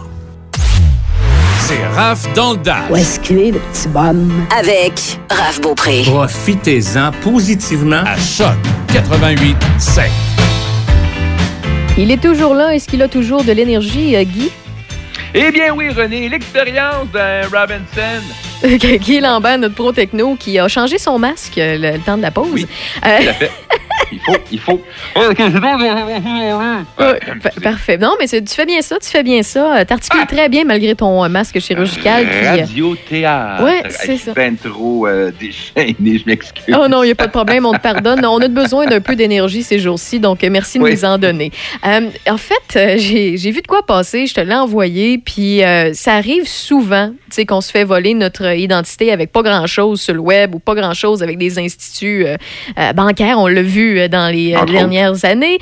C'est Raph dans le dash. Où est-ce qu'il est, le petit bonhomme? Avec Raph Beaupré. Profitez-en positivement à choc 88 7. Il est toujours là. Est-ce qu'il a toujours de l'énergie, euh, Guy? Eh bien oui, René, l'expérience d'un Robinson. Guy Lambert, notre pro techno, qui a changé son masque euh, le, le temps de la pause. Oui, Euh, Tout à fait. Il faut, il faut. *laughs* Parfait. Non, mais tu fais bien ça, tu fais bien ça. Euh, T'articules très bien malgré ton euh, masque chirurgical. Radio-théâtre. Je c'est ça. ben trop euh, déchaîné, je m'excuse. Oh non, il n'y a pas de problème, on te pardonne. On a besoin d'un peu d'énergie ces jours-ci, donc merci de Oui. nous en donner. En fait, j'ai vu de quoi passer, je te l'ai envoyé, puis euh, ça arrive souvent, tu sais, qu'on se fait voler notre identité avec pas grand-chose sur le web ou pas grand-chose avec des instituts euh, euh, bancaires, on l'a vu dans les dernières années,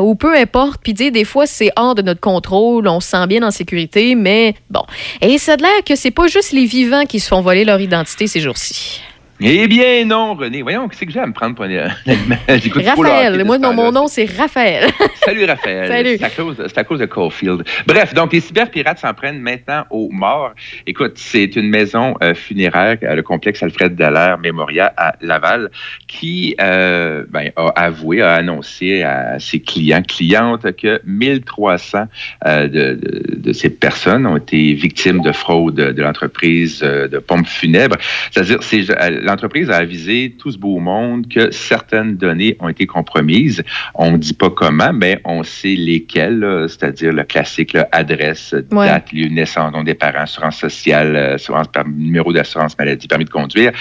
ou peu importe, puis des fois, c'est hors de notre contrôle, on se sent bien en sécurité, mais bon. Et ça a l'air que c'est pas juste les vivants qui se font voler leur identité ces jours-ci. Eh bien non, René. Voyons, qu'est-ce que j'ai à me prendre pour un animal? *laughs* J'écoute Raphaël, moi, non, mon nom, c'est Raphaël. *laughs* Salut Raphaël. Salut. C'est à cause, c'est à cause de Caulfield. Bref, donc les cyberpirates s'en prennent maintenant aux morts. Écoute, c'est une maison euh, funéraire, euh, le complexe Alfred Dallaire Mémorial à Laval, qui euh, ben, a avoué, a annoncé à ses clients, clientes, que 1300 euh, de, de, de ces personnes ont été victimes de fraude de l'entreprise euh, de pompes funèbres. C'est-à-dire, c'est euh, l'entreprise a avisé tout ce beau monde que certaines données ont été compromises. On ne dit pas comment, mais on sait lesquelles, c'est-à-dire le classique, là, adresse, Ouais. date, lieu de naissance, nom des parents, assurance sociale, euh, assurance, par- numéro d'assurance maladie, permis de conduire.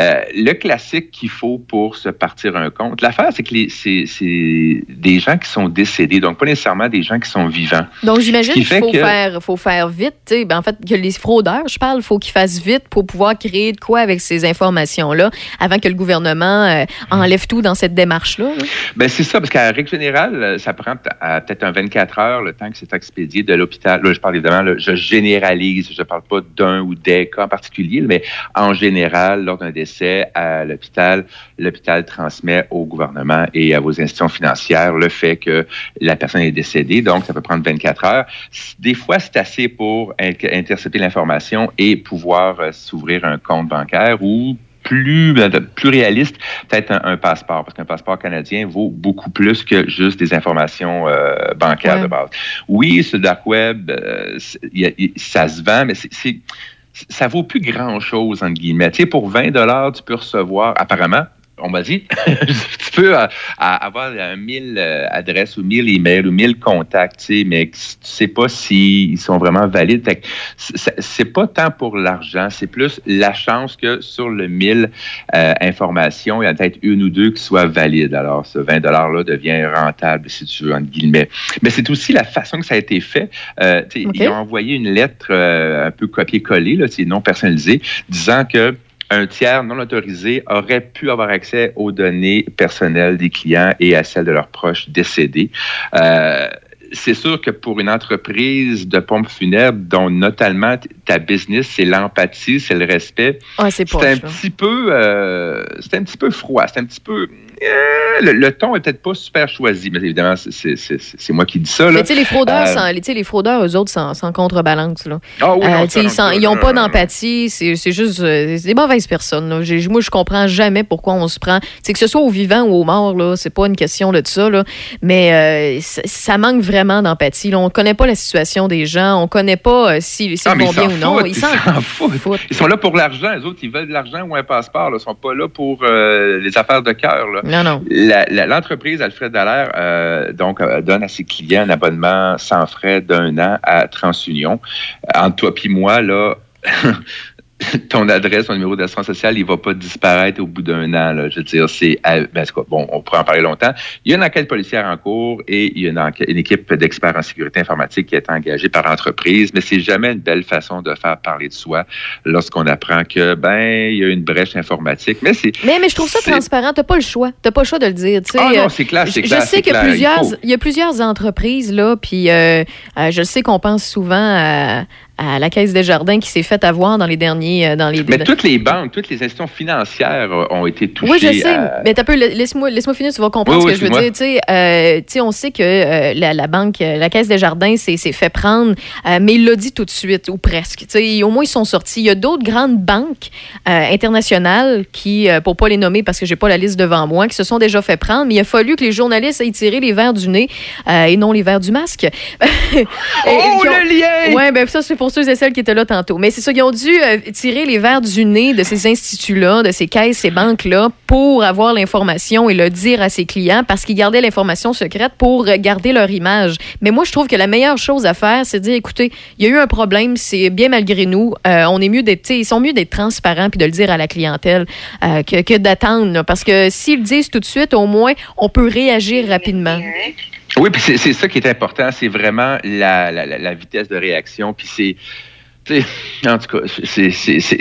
Euh, le classique qu'il faut pour se partir un compte. L'affaire, c'est que c'est des gens qui sont décédés, donc pas nécessairement des gens qui sont vivants. Donc, j'imagine qu'il faut, que- faire, faut faire vite. Ben, en fait, que les fraudeurs, je parle, faut qu'ils fassent vite pour pouvoir créer de quoi avec ces informations-là avant que le gouvernement euh, enlève tout dans cette démarche-là. là. Ben c'est ça, parce qu'à règle générale, euh, ça prend peut-être un 24 heures le temps que c'est expédié de l'hôpital. Là, je parle évidemment, là, je généralise, je parle pas d'un ou des cas en particulier, mais en général, lors d'un décès à l'hôpital, l'hôpital transmet au gouvernement et à vos institutions financières le fait que la personne est décédée, donc ça peut prendre 24 heures. Des fois, c'est assez pour in- intercepter l'information et pouvoir euh, s'ouvrir un compte bancaire ou plus, ben, plus réaliste, peut-être un, un passeport, parce qu'un passeport canadien vaut beaucoup plus que juste des informations euh, bancaires Ouais. de base. Oui, le dark web, euh, y a- ça se vend, mais c'est- ça vaut plus grand-chose, entre guillemets. Tu sais, pour 20 dollars, tu peux recevoir, apparemment, on m'a dit, *laughs* tu peux euh, à- avoir euh, 1000 euh, adresses ou 1000 emails ou 1000 contacts, tu sais, mais tu sais pas s'ils sont vraiment valides. C'est- pas tant pour l'argent, c'est plus la chance que sur le 1000 euh, informations, il y en a peut-être une ou deux qui soient valides. Alors, ce 20 $-là devient rentable, si tu veux, entre guillemets. Mais c'est aussi la façon que ça a été fait. Euh, tu sais, OK. Ils ont envoyé une lettre euh, un peu copier-coller, non personnalisé, disant que un tiers non autorisé aurait pu avoir accès aux données personnelles des clients et à celles de leurs proches décédés. Euh, c'est sûr que pour une entreprise de pompes funèbres, dont notamment ta business, c'est l'empathie, c'est le respect, Ouais, c'est un petit peu, euh, c'est un petit peu froid, c'est un petit peu. Euh, le, le ton est peut-être pas super choisi, mais évidemment, c'est- moi qui dis ça. là. Mais tu sais, les fraudeurs, Euh, les, fraudeurs, eux autres, sans, sans contrebalance. Là. Ah oui, non, ça, ils non, s'en- ça, ils n'ont non, pas d'empathie. C'est juste euh, des mauvaises personnes. là. Moi, je comprends jamais pourquoi on se prend. C'est que ce soit aux vivants ou aux morts, c'est pas une question de ça. Là. Mais euh, ça, manque vraiment d'empathie. On connaît pas la situation des gens. On connaît pas euh, si- s'ils vont s'en bien ou non. Ils ils s'en s'en foutent. Ils sont là pour l'argent. Les autres, ils veulent de l'argent ou un passeport. Ils ne sont pas là pour euh, les affaires de cœur. Non, non. L'entreprise Alfred Dallaire euh, donc, euh, donne à ses clients un abonnement sans frais d'un an à TransUnion. Euh, Entre toi et moi, là, *laughs* *laughs* ton adresse, ton numéro d'assurance sociale, il va pas disparaître au bout d'un an. Là. Je veux dire, c'est... ben, bon, on pourrait en parler longtemps. Il y a une enquête policière en cours et il y a une, enquête- une équipe d'experts en sécurité informatique qui est engagée par l'entreprise, mais c'est jamais une belle façon de faire parler de soi lorsqu'on apprend que, ben, il y a une brèche informatique. Mais c'est... Mais, mais je trouve ça transparent. T'as pas le choix. T'as pas le choix de le dire. tu. Ah non, Euh, c'est clair, c'est je- clair, Je sais qu'il y a il plusieurs, il y a plusieurs entreprises là, puis euh, euh, je sais qu'on pense souvent à, à la Caisse des Jardins qui s'est fait avoir dans les derniers, euh, dans les. Mais toutes les banques, toutes les institutions financières euh, ont été touchées. Oui, je sais. à- Mais t'as peu, laisse-moi laisse finir, tu vas comprendre Oui, ce que oui, je veux dire. Tu sais, euh, tu sais, on sait que euh, la, la banque, la Caisse des Jardins s'est fait prendre, euh, mais il l'a dit tout de suite, ou presque. Tu sais, au moins, ils sont sortis. Il y a d'autres grandes banques internationales qui, pour pas les nommer parce que j'ai pas la liste devant moi, qui se sont déjà fait prendre, mais il a fallu que les journalistes aient tiré les verres du nez et non les verres du masque. *laughs* Oh, le lien! Ouais, ben ça, c'est pour ceux et celles qui étaient là tantôt. Mais c'est ça, ils ont dû euh, tirer les verres du nez de ces instituts-là, de ces caisses, ces banques-là, pour avoir l'information et le dire à ses clients parce qu'ils gardaient l'information secrète pour garder leur image. Mais moi, je trouve que la meilleure chose à faire, c'est de dire, écoutez, il y a eu un problème, c'est bien malgré nous. Euh, on est mieux d'être, ils sont mieux d'être transparents puis de le dire à la clientèle euh, que, que d'attendre. Parce que s'ils le disent tout de suite, au moins, on peut réagir rapidement. Oui, puis c'est c'est ça qui est important, c'est vraiment la, la, la- vitesse de réaction. Puis c'est, en tout cas, c'est, c'est, c'est-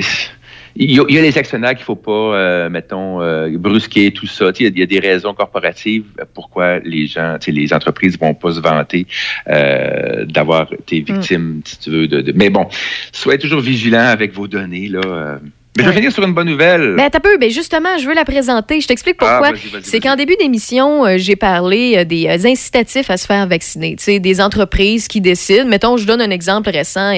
il y, y a les actionnaires qu'il faut pas, euh, mettons, euh, brusquer tout ça. Il y, a- il y a des raisons corporatives pourquoi les gens, les entreprises vont pas se vanter euh, d'avoir été victimes, si tu veux. De, de- Mais bon, soyez toujours vigilants avec vos données là. Mais je vais finir sur une bonne nouvelle. Ben, t'as peu. Ben, justement, je veux la présenter. Je t'explique Ah, pourquoi. vas-y, C'est qu'en début d'émission, euh, j'ai parlé euh, des euh, incitatifs à se faire vacciner. Tu sais, des entreprises qui décident. Mettons, je donne un exemple récent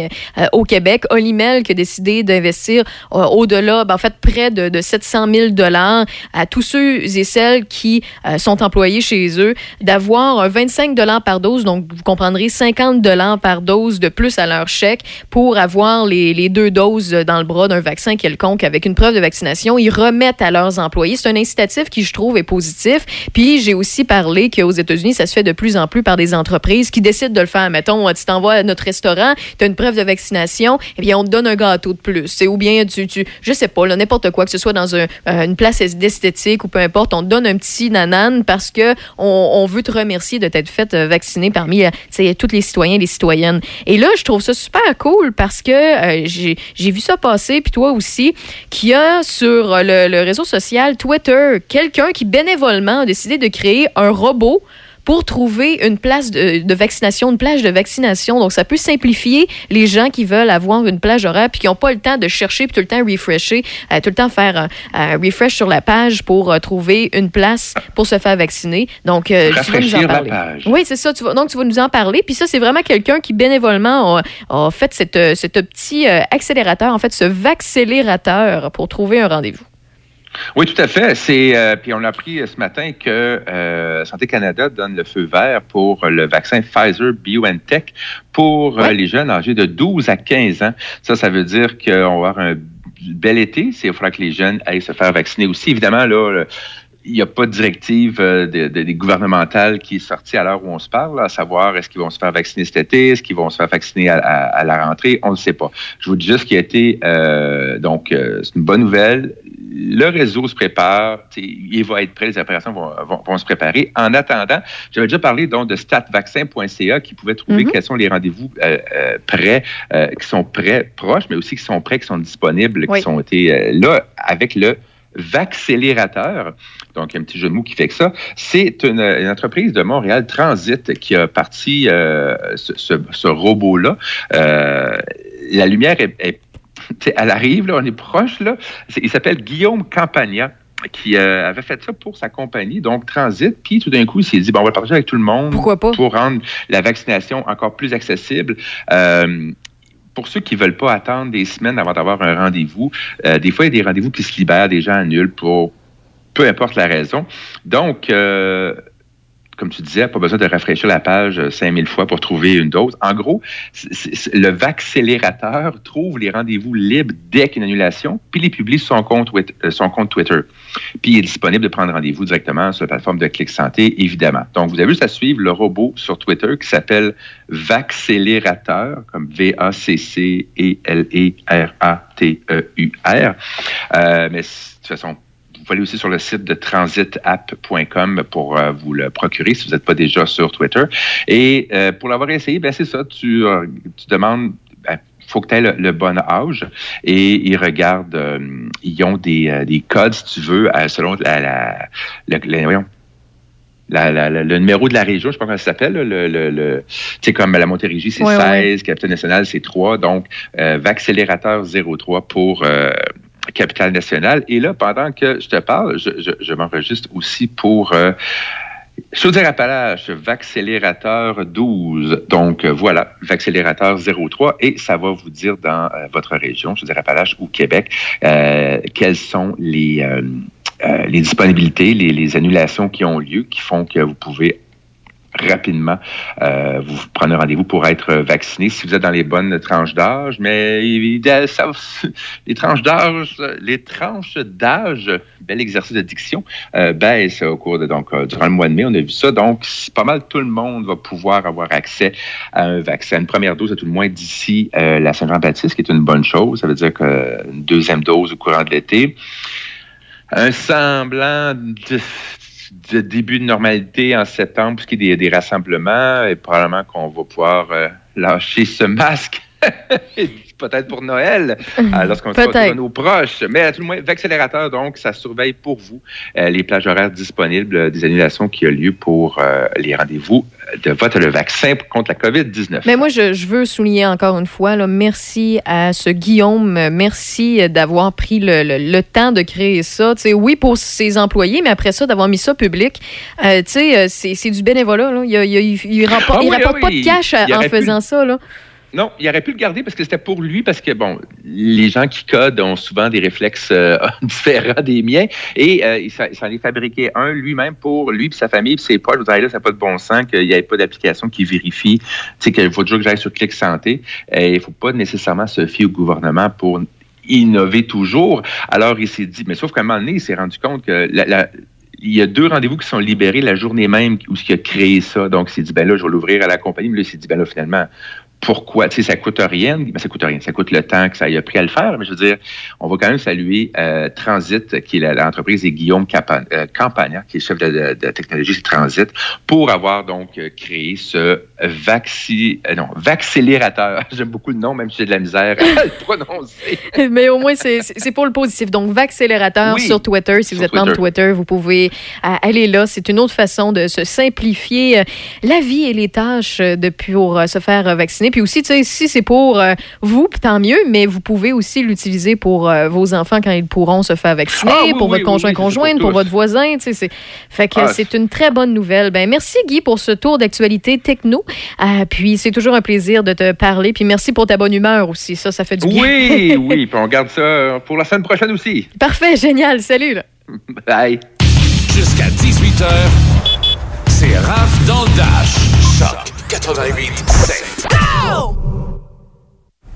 au Québec. Olimel qui a décidé d'investir au-delà, ben, en fait, près de, de 700 000 dollars à tous ceux et celles qui sont employés chez eux, d'avoir un 25 dollars par dose. Donc, vous comprendrez, 50 dollars par dose de plus à leur chèque pour avoir les, les deux doses dans le bras d'un vaccin quelconque quelconque avec une preuve de vaccination, ils remettent à leurs employés. C'est un incitatif qui, je trouve, est positif. Puis j'ai aussi parlé qu'aux États-Unis, ça se fait de plus en plus par des entreprises qui décident de le faire. Mettons, tu t'envoies à notre restaurant, tu as une preuve de vaccination, eh bien, on te donne un gâteau de plus. C'est ou bien tu, tu je sais pas, n'importe quoi, que ce soit dans euh, une place d'esthétique ou peu importe, on te donne un petit nanane parce que on, veut te remercier de t'être fait euh, vacciner parmi euh, tous les citoyens et les citoyennes. Et là, je trouve ça super cool parce que euh, j'ai vu ça passer, puis toi aussi, qu'il y a sur le, le réseau social Twitter. Quelqu'un qui bénévolement a décidé de créer un robot pour trouver une place de, de vaccination, une plage de vaccination. Donc, ça peut simplifier les gens qui veulent avoir une plage horaire puis qui n'ont pas le temps de chercher puis tout le temps refresher, euh, tout le temps faire un, un refresh sur la page pour euh, trouver une place pour se faire vacciner. Donc, euh, tu vas nous en parler. Oui, c'est ça. Tu vas, donc, tu vas nous en parler. Puis ça, c'est vraiment quelqu'un qui bénévolement a, a fait cette, euh, cette petit euh, accélérateur, en fait, ce vaccélérateur pour trouver un rendez-vous. Oui, tout à fait. C'est euh, puis on a appris ce matin que euh, Santé Canada donne le feu vert pour le vaccin Pfizer BioNTech pour euh, les jeunes âgés de 12 à 15 ans. Ça, ça veut dire qu'on va avoir un bel été. Il faudra que les jeunes aillent se faire vacciner aussi. Évidemment, là. Il n'y a pas de directive euh, de, de- des gouvernementales qui est sortie à l'heure où on se parle, à savoir est-ce qu'ils vont se faire vacciner cet été, est-ce qu'ils vont se faire vacciner à, à- à la rentrée, on ne le sait pas. Je vous dis juste qu'il a été, euh, donc, euh, c'est une bonne nouvelle. Le réseau se prépare, il va être prêt, les opérations vont, vont- vont se préparer. En attendant, j'avais déjà parlé donc de statvaccin.ca qui pouvait trouver Mhm. quels sont les rendez-vous euh, prêts, qui sont prêts, proches, mais aussi qui sont prêts, qui sont disponibles, Oui. qui sont été là avec le Vaccélérateur. Donc, un petit jeu de mots qui fait que ça. C'est une, une entreprise de Montréal Transit qui a parti euh, ce, ce- ce robot-là. Euh, la lumière est, est- *laughs* elle arrive, là, on est proche, là. Il s'appelle Guillaume Campagna qui euh, avait fait ça pour sa compagnie, donc Transit, puis tout d'un coup, il s'est dit, bon, on va le partager avec tout le monde pour rendre la vaccination encore plus accessible. Euh, pour ceux qui ne veulent pas attendre des semaines avant d'avoir un rendez-vous, euh, des fois, il y a des rendez-vous qui se libèrent, des gens annulent pour peu importe la raison. Donc, euh, comme tu disais, pas besoin de rafraîchir la page euh, 5000 fois pour trouver une dose. En gros, le vaccélérateur trouve les rendez-vous libres dès qu'il y a une annulation, puis les publie sur son compte, Wit- euh, son compte Twitter. Puis il est disponible de prendre rendez-vous directement sur la plateforme de Clic Santé, évidemment. Donc, vous avez juste à suivre le robot sur Twitter qui s'appelle Vaccélérateur, comme V-A-C-C-E-L-E-R-A-T-E-U-R. Euh, mais de toute façon, pouvez aller aussi sur le site de transitapp.com pour euh, vous le procurer si vous n'êtes pas déjà sur Twitter. Et euh, pour l'avoir essayé, ben c'est ça, tu, euh, tu demandes ben, faut que tu aies le, le bon âge et ils regardent, euh, ils ont des, euh, des codes, si tu veux, euh, selon la, la, la- la- voyons, la- la- la- le numéro de la région, je sais pas comment ça s'appelle, le, le, le- tu sais, comme la Montérégie, c'est Ouais, 16, ouais. Capitale Nationale, c'est 3, donc euh, Vaccélérateur 03 pour euh, Capitale Nationale. Et là, pendant que je te parle, je, je, m'enregistre aussi pour... Euh, Chaudière-Appalaches, Vaccélérateur 12. Donc euh, voilà, Vaccélérateur 03 et ça va vous dire dans euh, votre région, Chaudière-Appalaches ou Québec, euh, quelles sont les, les disponibilités, les, les annulations qui ont lieu, qui font que vous pouvez rapidement euh, vous prenez rendez-vous pour être vacciné si vous êtes dans les bonnes tranches d'âge. Mais ça, *laughs* les tranches d'âge, les tranches d'âge, bel exercice de diction, euh, baissent au cours de donc euh, durant le mois de mai. On a vu ça. Donc, pas mal tout le monde va pouvoir avoir accès à un vaccin, une première dose à tout le moins d'ici euh, la Saint-Jean-Baptiste, qui est une bonne chose. Ça veut dire qu'une deuxième dose au courant de l'été. Un semblant de de début de normalité en septembre, ce qui est des, des rassemblements, et probablement qu'on va pouvoir euh, lâcher ce masque. *laughs* Peut-être pour Noël, euh, lorsqu'on sera nos proches. Mais à tout le moins, Vaccélérateur, donc, ça surveille pour vous euh, les plages horaires disponibles des annulations qui ont lieu pour les rendez-vous de votre le vaccin contre la COVID-19. Mais moi, je, je veux souligner encore une fois, là, merci à ce Guillaume, euh, merci d'avoir pris le, le- le temps de créer ça. Oui, pour ses employés, mais après ça, d'avoir mis ça public, euh, euh, c'est du bénévolat. Là. Il, il, il- il rapporte, Ah il oui, rapporte ah pas de cash Il en pu- faisant ça. Là. Non, il aurait pu le garder parce que c'était pour lui, parce que, bon, les gens qui codent ont souvent des réflexes euh, *laughs* différents des miens. Et euh, il s'en est fabriqué un lui-même pour lui et sa famille, puis ses potes. Vous allez là, ça n'a pas de bon sens qu'il n'y ait pas d'application qui vérifie. Tu sais, qu'il faut toujours que j'aille sur Clic Santé. Et il ne faut pas nécessairement se fier au gouvernement pour innover toujours. Alors, il s'est dit, mais sauf qu'à un moment donné, il s'est rendu compte que il y a deux rendez-vous qui sont libérés la journée même où il a créé ça. Donc, il s'est dit, ben là, je vais l'ouvrir à la compagnie. Mais là, il s'est dit, ben là, finalement, pourquoi? Tu sais, ça coûte rien. Ben, ça coûte rien. Ça coûte le temps que ça ait pris à le faire. Mais je veux dire, on va quand même saluer euh, Transit, qui est l'entreprise, et Guillaume euh, Campagna, qui est chef de, de- de technologie chez Transit, pour avoir donc euh, créé ce vaccin, euh, non, vaccélérateur. *laughs* J'aime beaucoup le nom, même si j'ai de la misère à le *laughs* prononcer. Mais au moins, c'est pour le positif. Donc, Vaccélérateur Oui, sur Twitter. Si vous êtes membre de Twitter, vous pouvez euh, aller là. C'est une autre façon de se simplifier la vie et les tâches de, pour se faire euh, Puis aussi, tu sais, si c'est pour euh, vous, tant mieux, mais vous pouvez aussi l'utiliser pour euh, vos enfants quand ils pourront se faire vacciner, Ah oui, pour oui, votre oui, conjoint oui, c'est pour conjointe, pour tous. votre voisin. Tu sais, fait que Ah, c'est une très bonne nouvelle. Ben, merci, Guy, pour ce tour d'actualité techno. Euh, puis c'est toujours un plaisir de te parler. Puis merci pour ta bonne humeur aussi. Ça, ça fait du bien. Oui, *laughs* oui, puis on garde ça pour la semaine prochaine aussi. Parfait, génial. Salut. Là. *laughs* Bye. Jusqu'à 18h, c'est Raph dans le Dash. Choc 88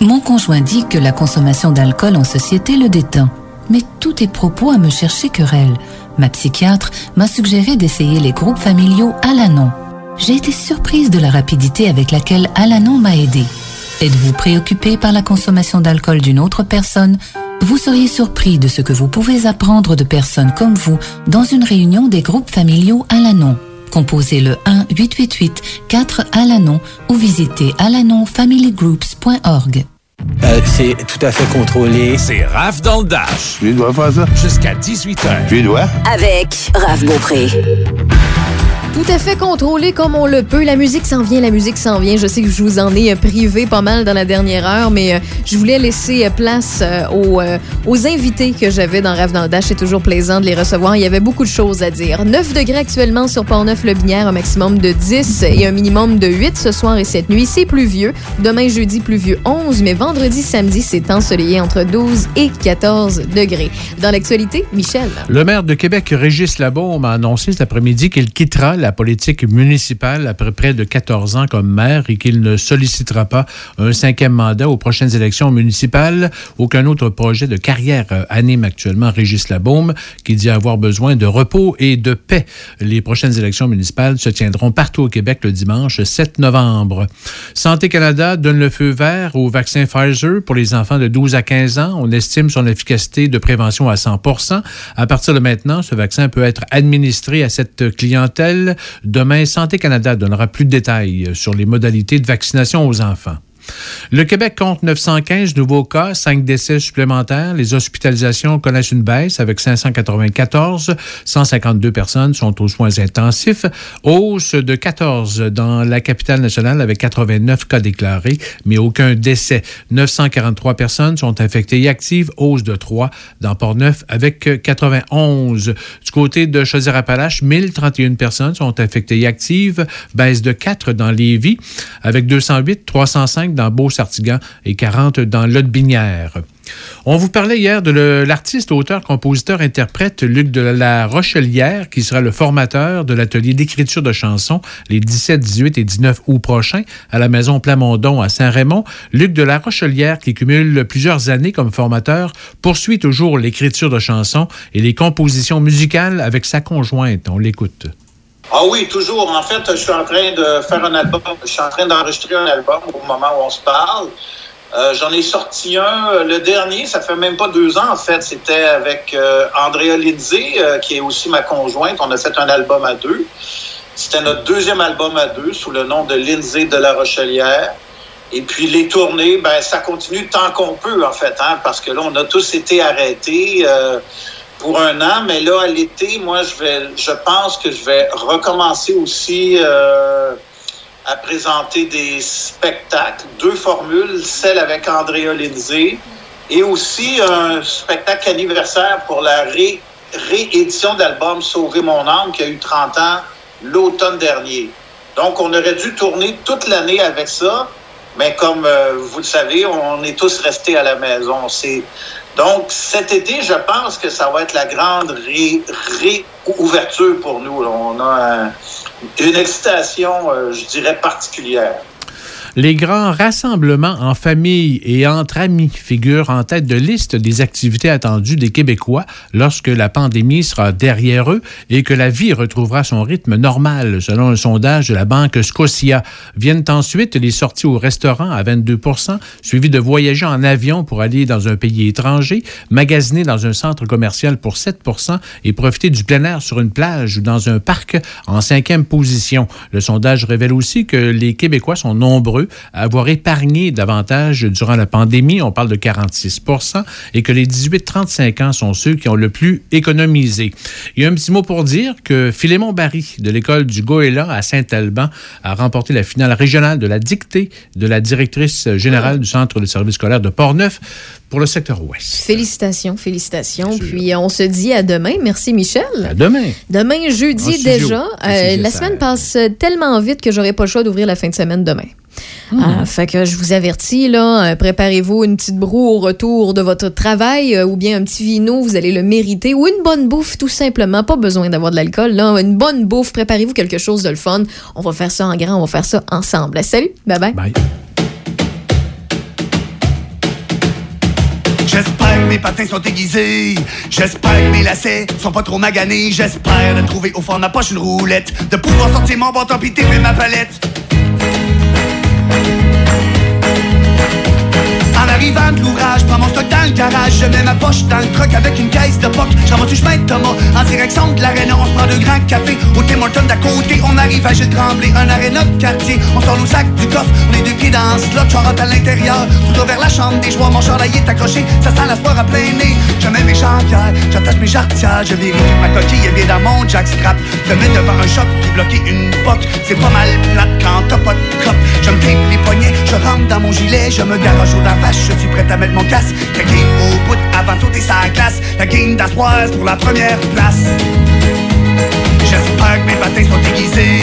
Mon conjoint dit que la consommation d'alcool en société le détend. Mais tous tes propos à me chercher querelle. Ma psychiatre m'a suggéré d'essayer les groupes familiaux Alanon. J'ai été surprise de la rapidité avec laquelle Alanon m'a aidé. Êtes-vous préoccupé par la consommation d'alcool d'une autre personne? Vous seriez surpris de ce que vous pouvez apprendre de personnes comme vous dans une réunion des groupes familiaux Alanon. Composez le 1-888-4-ALANON ou visitez alanonfamilygroups.org. Euh, c'est tout à fait contrôlé. C'est Raph dans le Dash. Je dois faire ça? Jusqu'à 18h. Je dois? Avec Raph Beaupré. Tout à fait contrôlé comme on le peut. La musique s'en vient, la musique s'en vient. Je sais que je vous en ai euh, privé pas mal dans la dernière heure, mais euh, je voulais laisser euh, place aux, aux invités que j'avais dans Rêve dans. C'est toujours plaisant de les recevoir. Il y avait beaucoup de choses à dire. 9 degrés actuellement sur Port-Neuf-le-Binière, un maximum de 10 et un minimum de 8 ce soir et cette nuit. C'est pluvieux. Demain, jeudi, pluvieux 11, mais vendredi, samedi, c'est ensoleillé entre 12 et 14 degrés. Dans l'actualité, Michel. Le maire de Québec, Régis Labaume, a annoncé cet après-midi qu'il quittera la politique municipale après près de 14 ans comme maire et qu'il ne sollicitera pas un cinquième mandat aux prochaines élections municipales. Aucun autre projet de carrière euh, anime actuellement Régis Labaume, qui dit avoir besoin de repos et de paix. Les prochaines élections municipales se tiendront partout au Québec le dimanche 7 novembre. Santé Canada donne le feu vert au vaccin Pfizer pour les enfants de 12 à 15 ans. On estime son efficacité de prévention à 100 À partir de maintenant, ce vaccin peut être administré à cette clientèle. Demain, Santé Canada donnera plus de détails sur les modalités de vaccination aux enfants. Le Québec compte 915 nouveaux cas, 5 décès supplémentaires. Les hospitalisations connaissent une baisse avec 594. 152 personnes sont aux soins intensifs. Hausse de 14 dans la capitale nationale avec 89 cas déclarés, mais aucun décès. 943 personnes sont infectées et actives. Hausse de 3 dans Port-Neuf avec 91. Du côté de Chaudière-Appalaches, 1031 personnes sont infectées et actives. Baisse de 4 dans Lévis avec 208, 305 dans Beau-Sartigan et 40 dans Lotbinière. On vous parlait hier de l'artiste, auteur, compositeur, interprète Luc de la Rochelière, qui sera le formateur de l'atelier d'écriture de chansons les 17, 18 et 19 août prochains à la Maison Plamondon à Saint-Raymond. Luc de la Rochelière, qui cumule plusieurs années comme formateur, poursuit toujours l'écriture de chansons et les compositions musicales avec sa conjointe. On l'écoute. Ah oui, toujours. En fait, je suis en train de faire un album. Je suis en train d'enregistrer un album au moment où on se parle. Euh, J'en ai sorti un, euh, le dernier, ça fait même pas deux ans en fait. C'était avec euh, Andrea Lindsay, euh, qui est aussi ma conjointe. On a fait un album à deux. C'était notre deuxième album à deux sous le nom de Lindsay de la Rochelière. Et puis les tournées, ben ça continue tant qu'on peut en fait, hein, parce que là on a tous été arrêtés pour un an, mais là à l'été, moi je vais, je pense que je vais recommencer aussi euh, à présenter des spectacles, deux formules, celle avec Andrea Lindsay et aussi un spectacle anniversaire pour la ré- réédition de l'album Sauver mon âme qui a eu 30 ans l'automne dernier. Donc, on aurait dû tourner toute l'année avec ça, mais comme euh, vous le savez, on est tous restés à la maison. C'est donc cet été, je pense que ça va être la grande ré- réouverture pour nous. On a un- une excitation, euh, je dirais, particulière. Les grands rassemblements en famille et entre amis figurent en tête de liste des activités attendues des Québécois lorsque la pandémie sera derrière eux et que la vie retrouvera son rythme normal, selon un sondage de la banque Scotia. Viennent ensuite les sorties au restaurant à 22% suivies de voyager en avion pour aller dans un pays étranger, magasiner dans un centre commercial pour 7% et profiter du plein air sur une plage ou dans un parc en cinquième position. Le sondage révèle aussi que les Québécois sont nombreux à avoir épargné davantage durant la pandémie. On parle de 46 et que les 18-35 ans sont ceux qui ont le plus économisé. Il y a un petit mot pour dire que Philémon Barry de l'école du Goéla à Saint-Alban a remporté la finale régionale de la dictée de la directrice générale du Centre de service scolaire de Portneuf pour le secteur ouest. Félicitations, félicitations. Puis on se dit à demain. Merci, Michel. À demain. Demain, jeudi déjà. Euh, la semaine passe tellement vite que j'aurai pas le choix d'ouvrir la fin de semaine demain. Ah, fait que je vous avertis, là, euh, préparez-vous une petite broue au retour de votre travail euh, ou bien un petit vino, vous allez le mériter, ou une bonne bouffe, tout simplement. Pas besoin d'avoir de l'alcool, là. Une bonne bouffe, préparez-vous quelque chose de le fun. On va faire ça en grand, on va faire ça ensemble. Salut, bye bye. Bye. J'espère que mes patins sont aiguisés. J'espère que mes lacets sont pas trop maganés. J'espère de trouver au fond de ma poche une roulette. De pouvoir sortir mon bâton pis ma palette. Arrivant de l'ouvrage, prends mon stock dans le garage. Je mets ma poche dans le truck avec une caisse de poc. J'envoie du chemin de Thomas? En direction de l'aréna. On se prend deux grands cafés au Tim Hortons d'à côté. On arrive à Gilles Tremblay, un aréna de quartier. On sort nos sacs du coffre, on est deux pieds dans ce slot. J'en rentre à l'intérieur, tout vers la chambre des joies. Mon chandail est accroché, ça sent la sport à plein nez. Je mets mes jambières, j'attache mes jarretières. Je vérifie ma coquille est bien dans mon jackstrap. Je mets devant un choc puis bloquer une poque. C'est pas mal plate quand t'as pas de cop. Je me les poignets, je rentre dans mon gilet. Je me garage au la vache, je suis prêt à mettre mon casque. Game au bout avant de sauter sa glace. La game d'Assoise pour la première place. J'espère que mes patins sont aiguisés.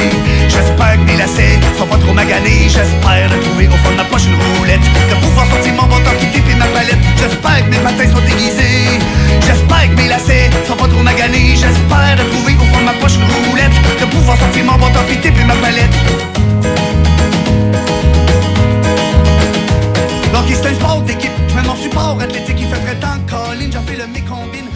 J'espère que mes lacets sont pas trop maganés. J'espère de trouver au fond de ma poche une roulette. De pouvoir sortir mon bâton qui et ma palette. J'espère que mes patins sont aiguisés. J'espère que mes lacets sont pas trop maganés. J'espère de trouver au fond de ma poche une roulette. De pouvoir sortir mon bâton qui et ma palette. Hockey, c'est un sport d'équipe. Je mets mon support athlétique, il fait très temps. Colin, j'en fais le mécombine.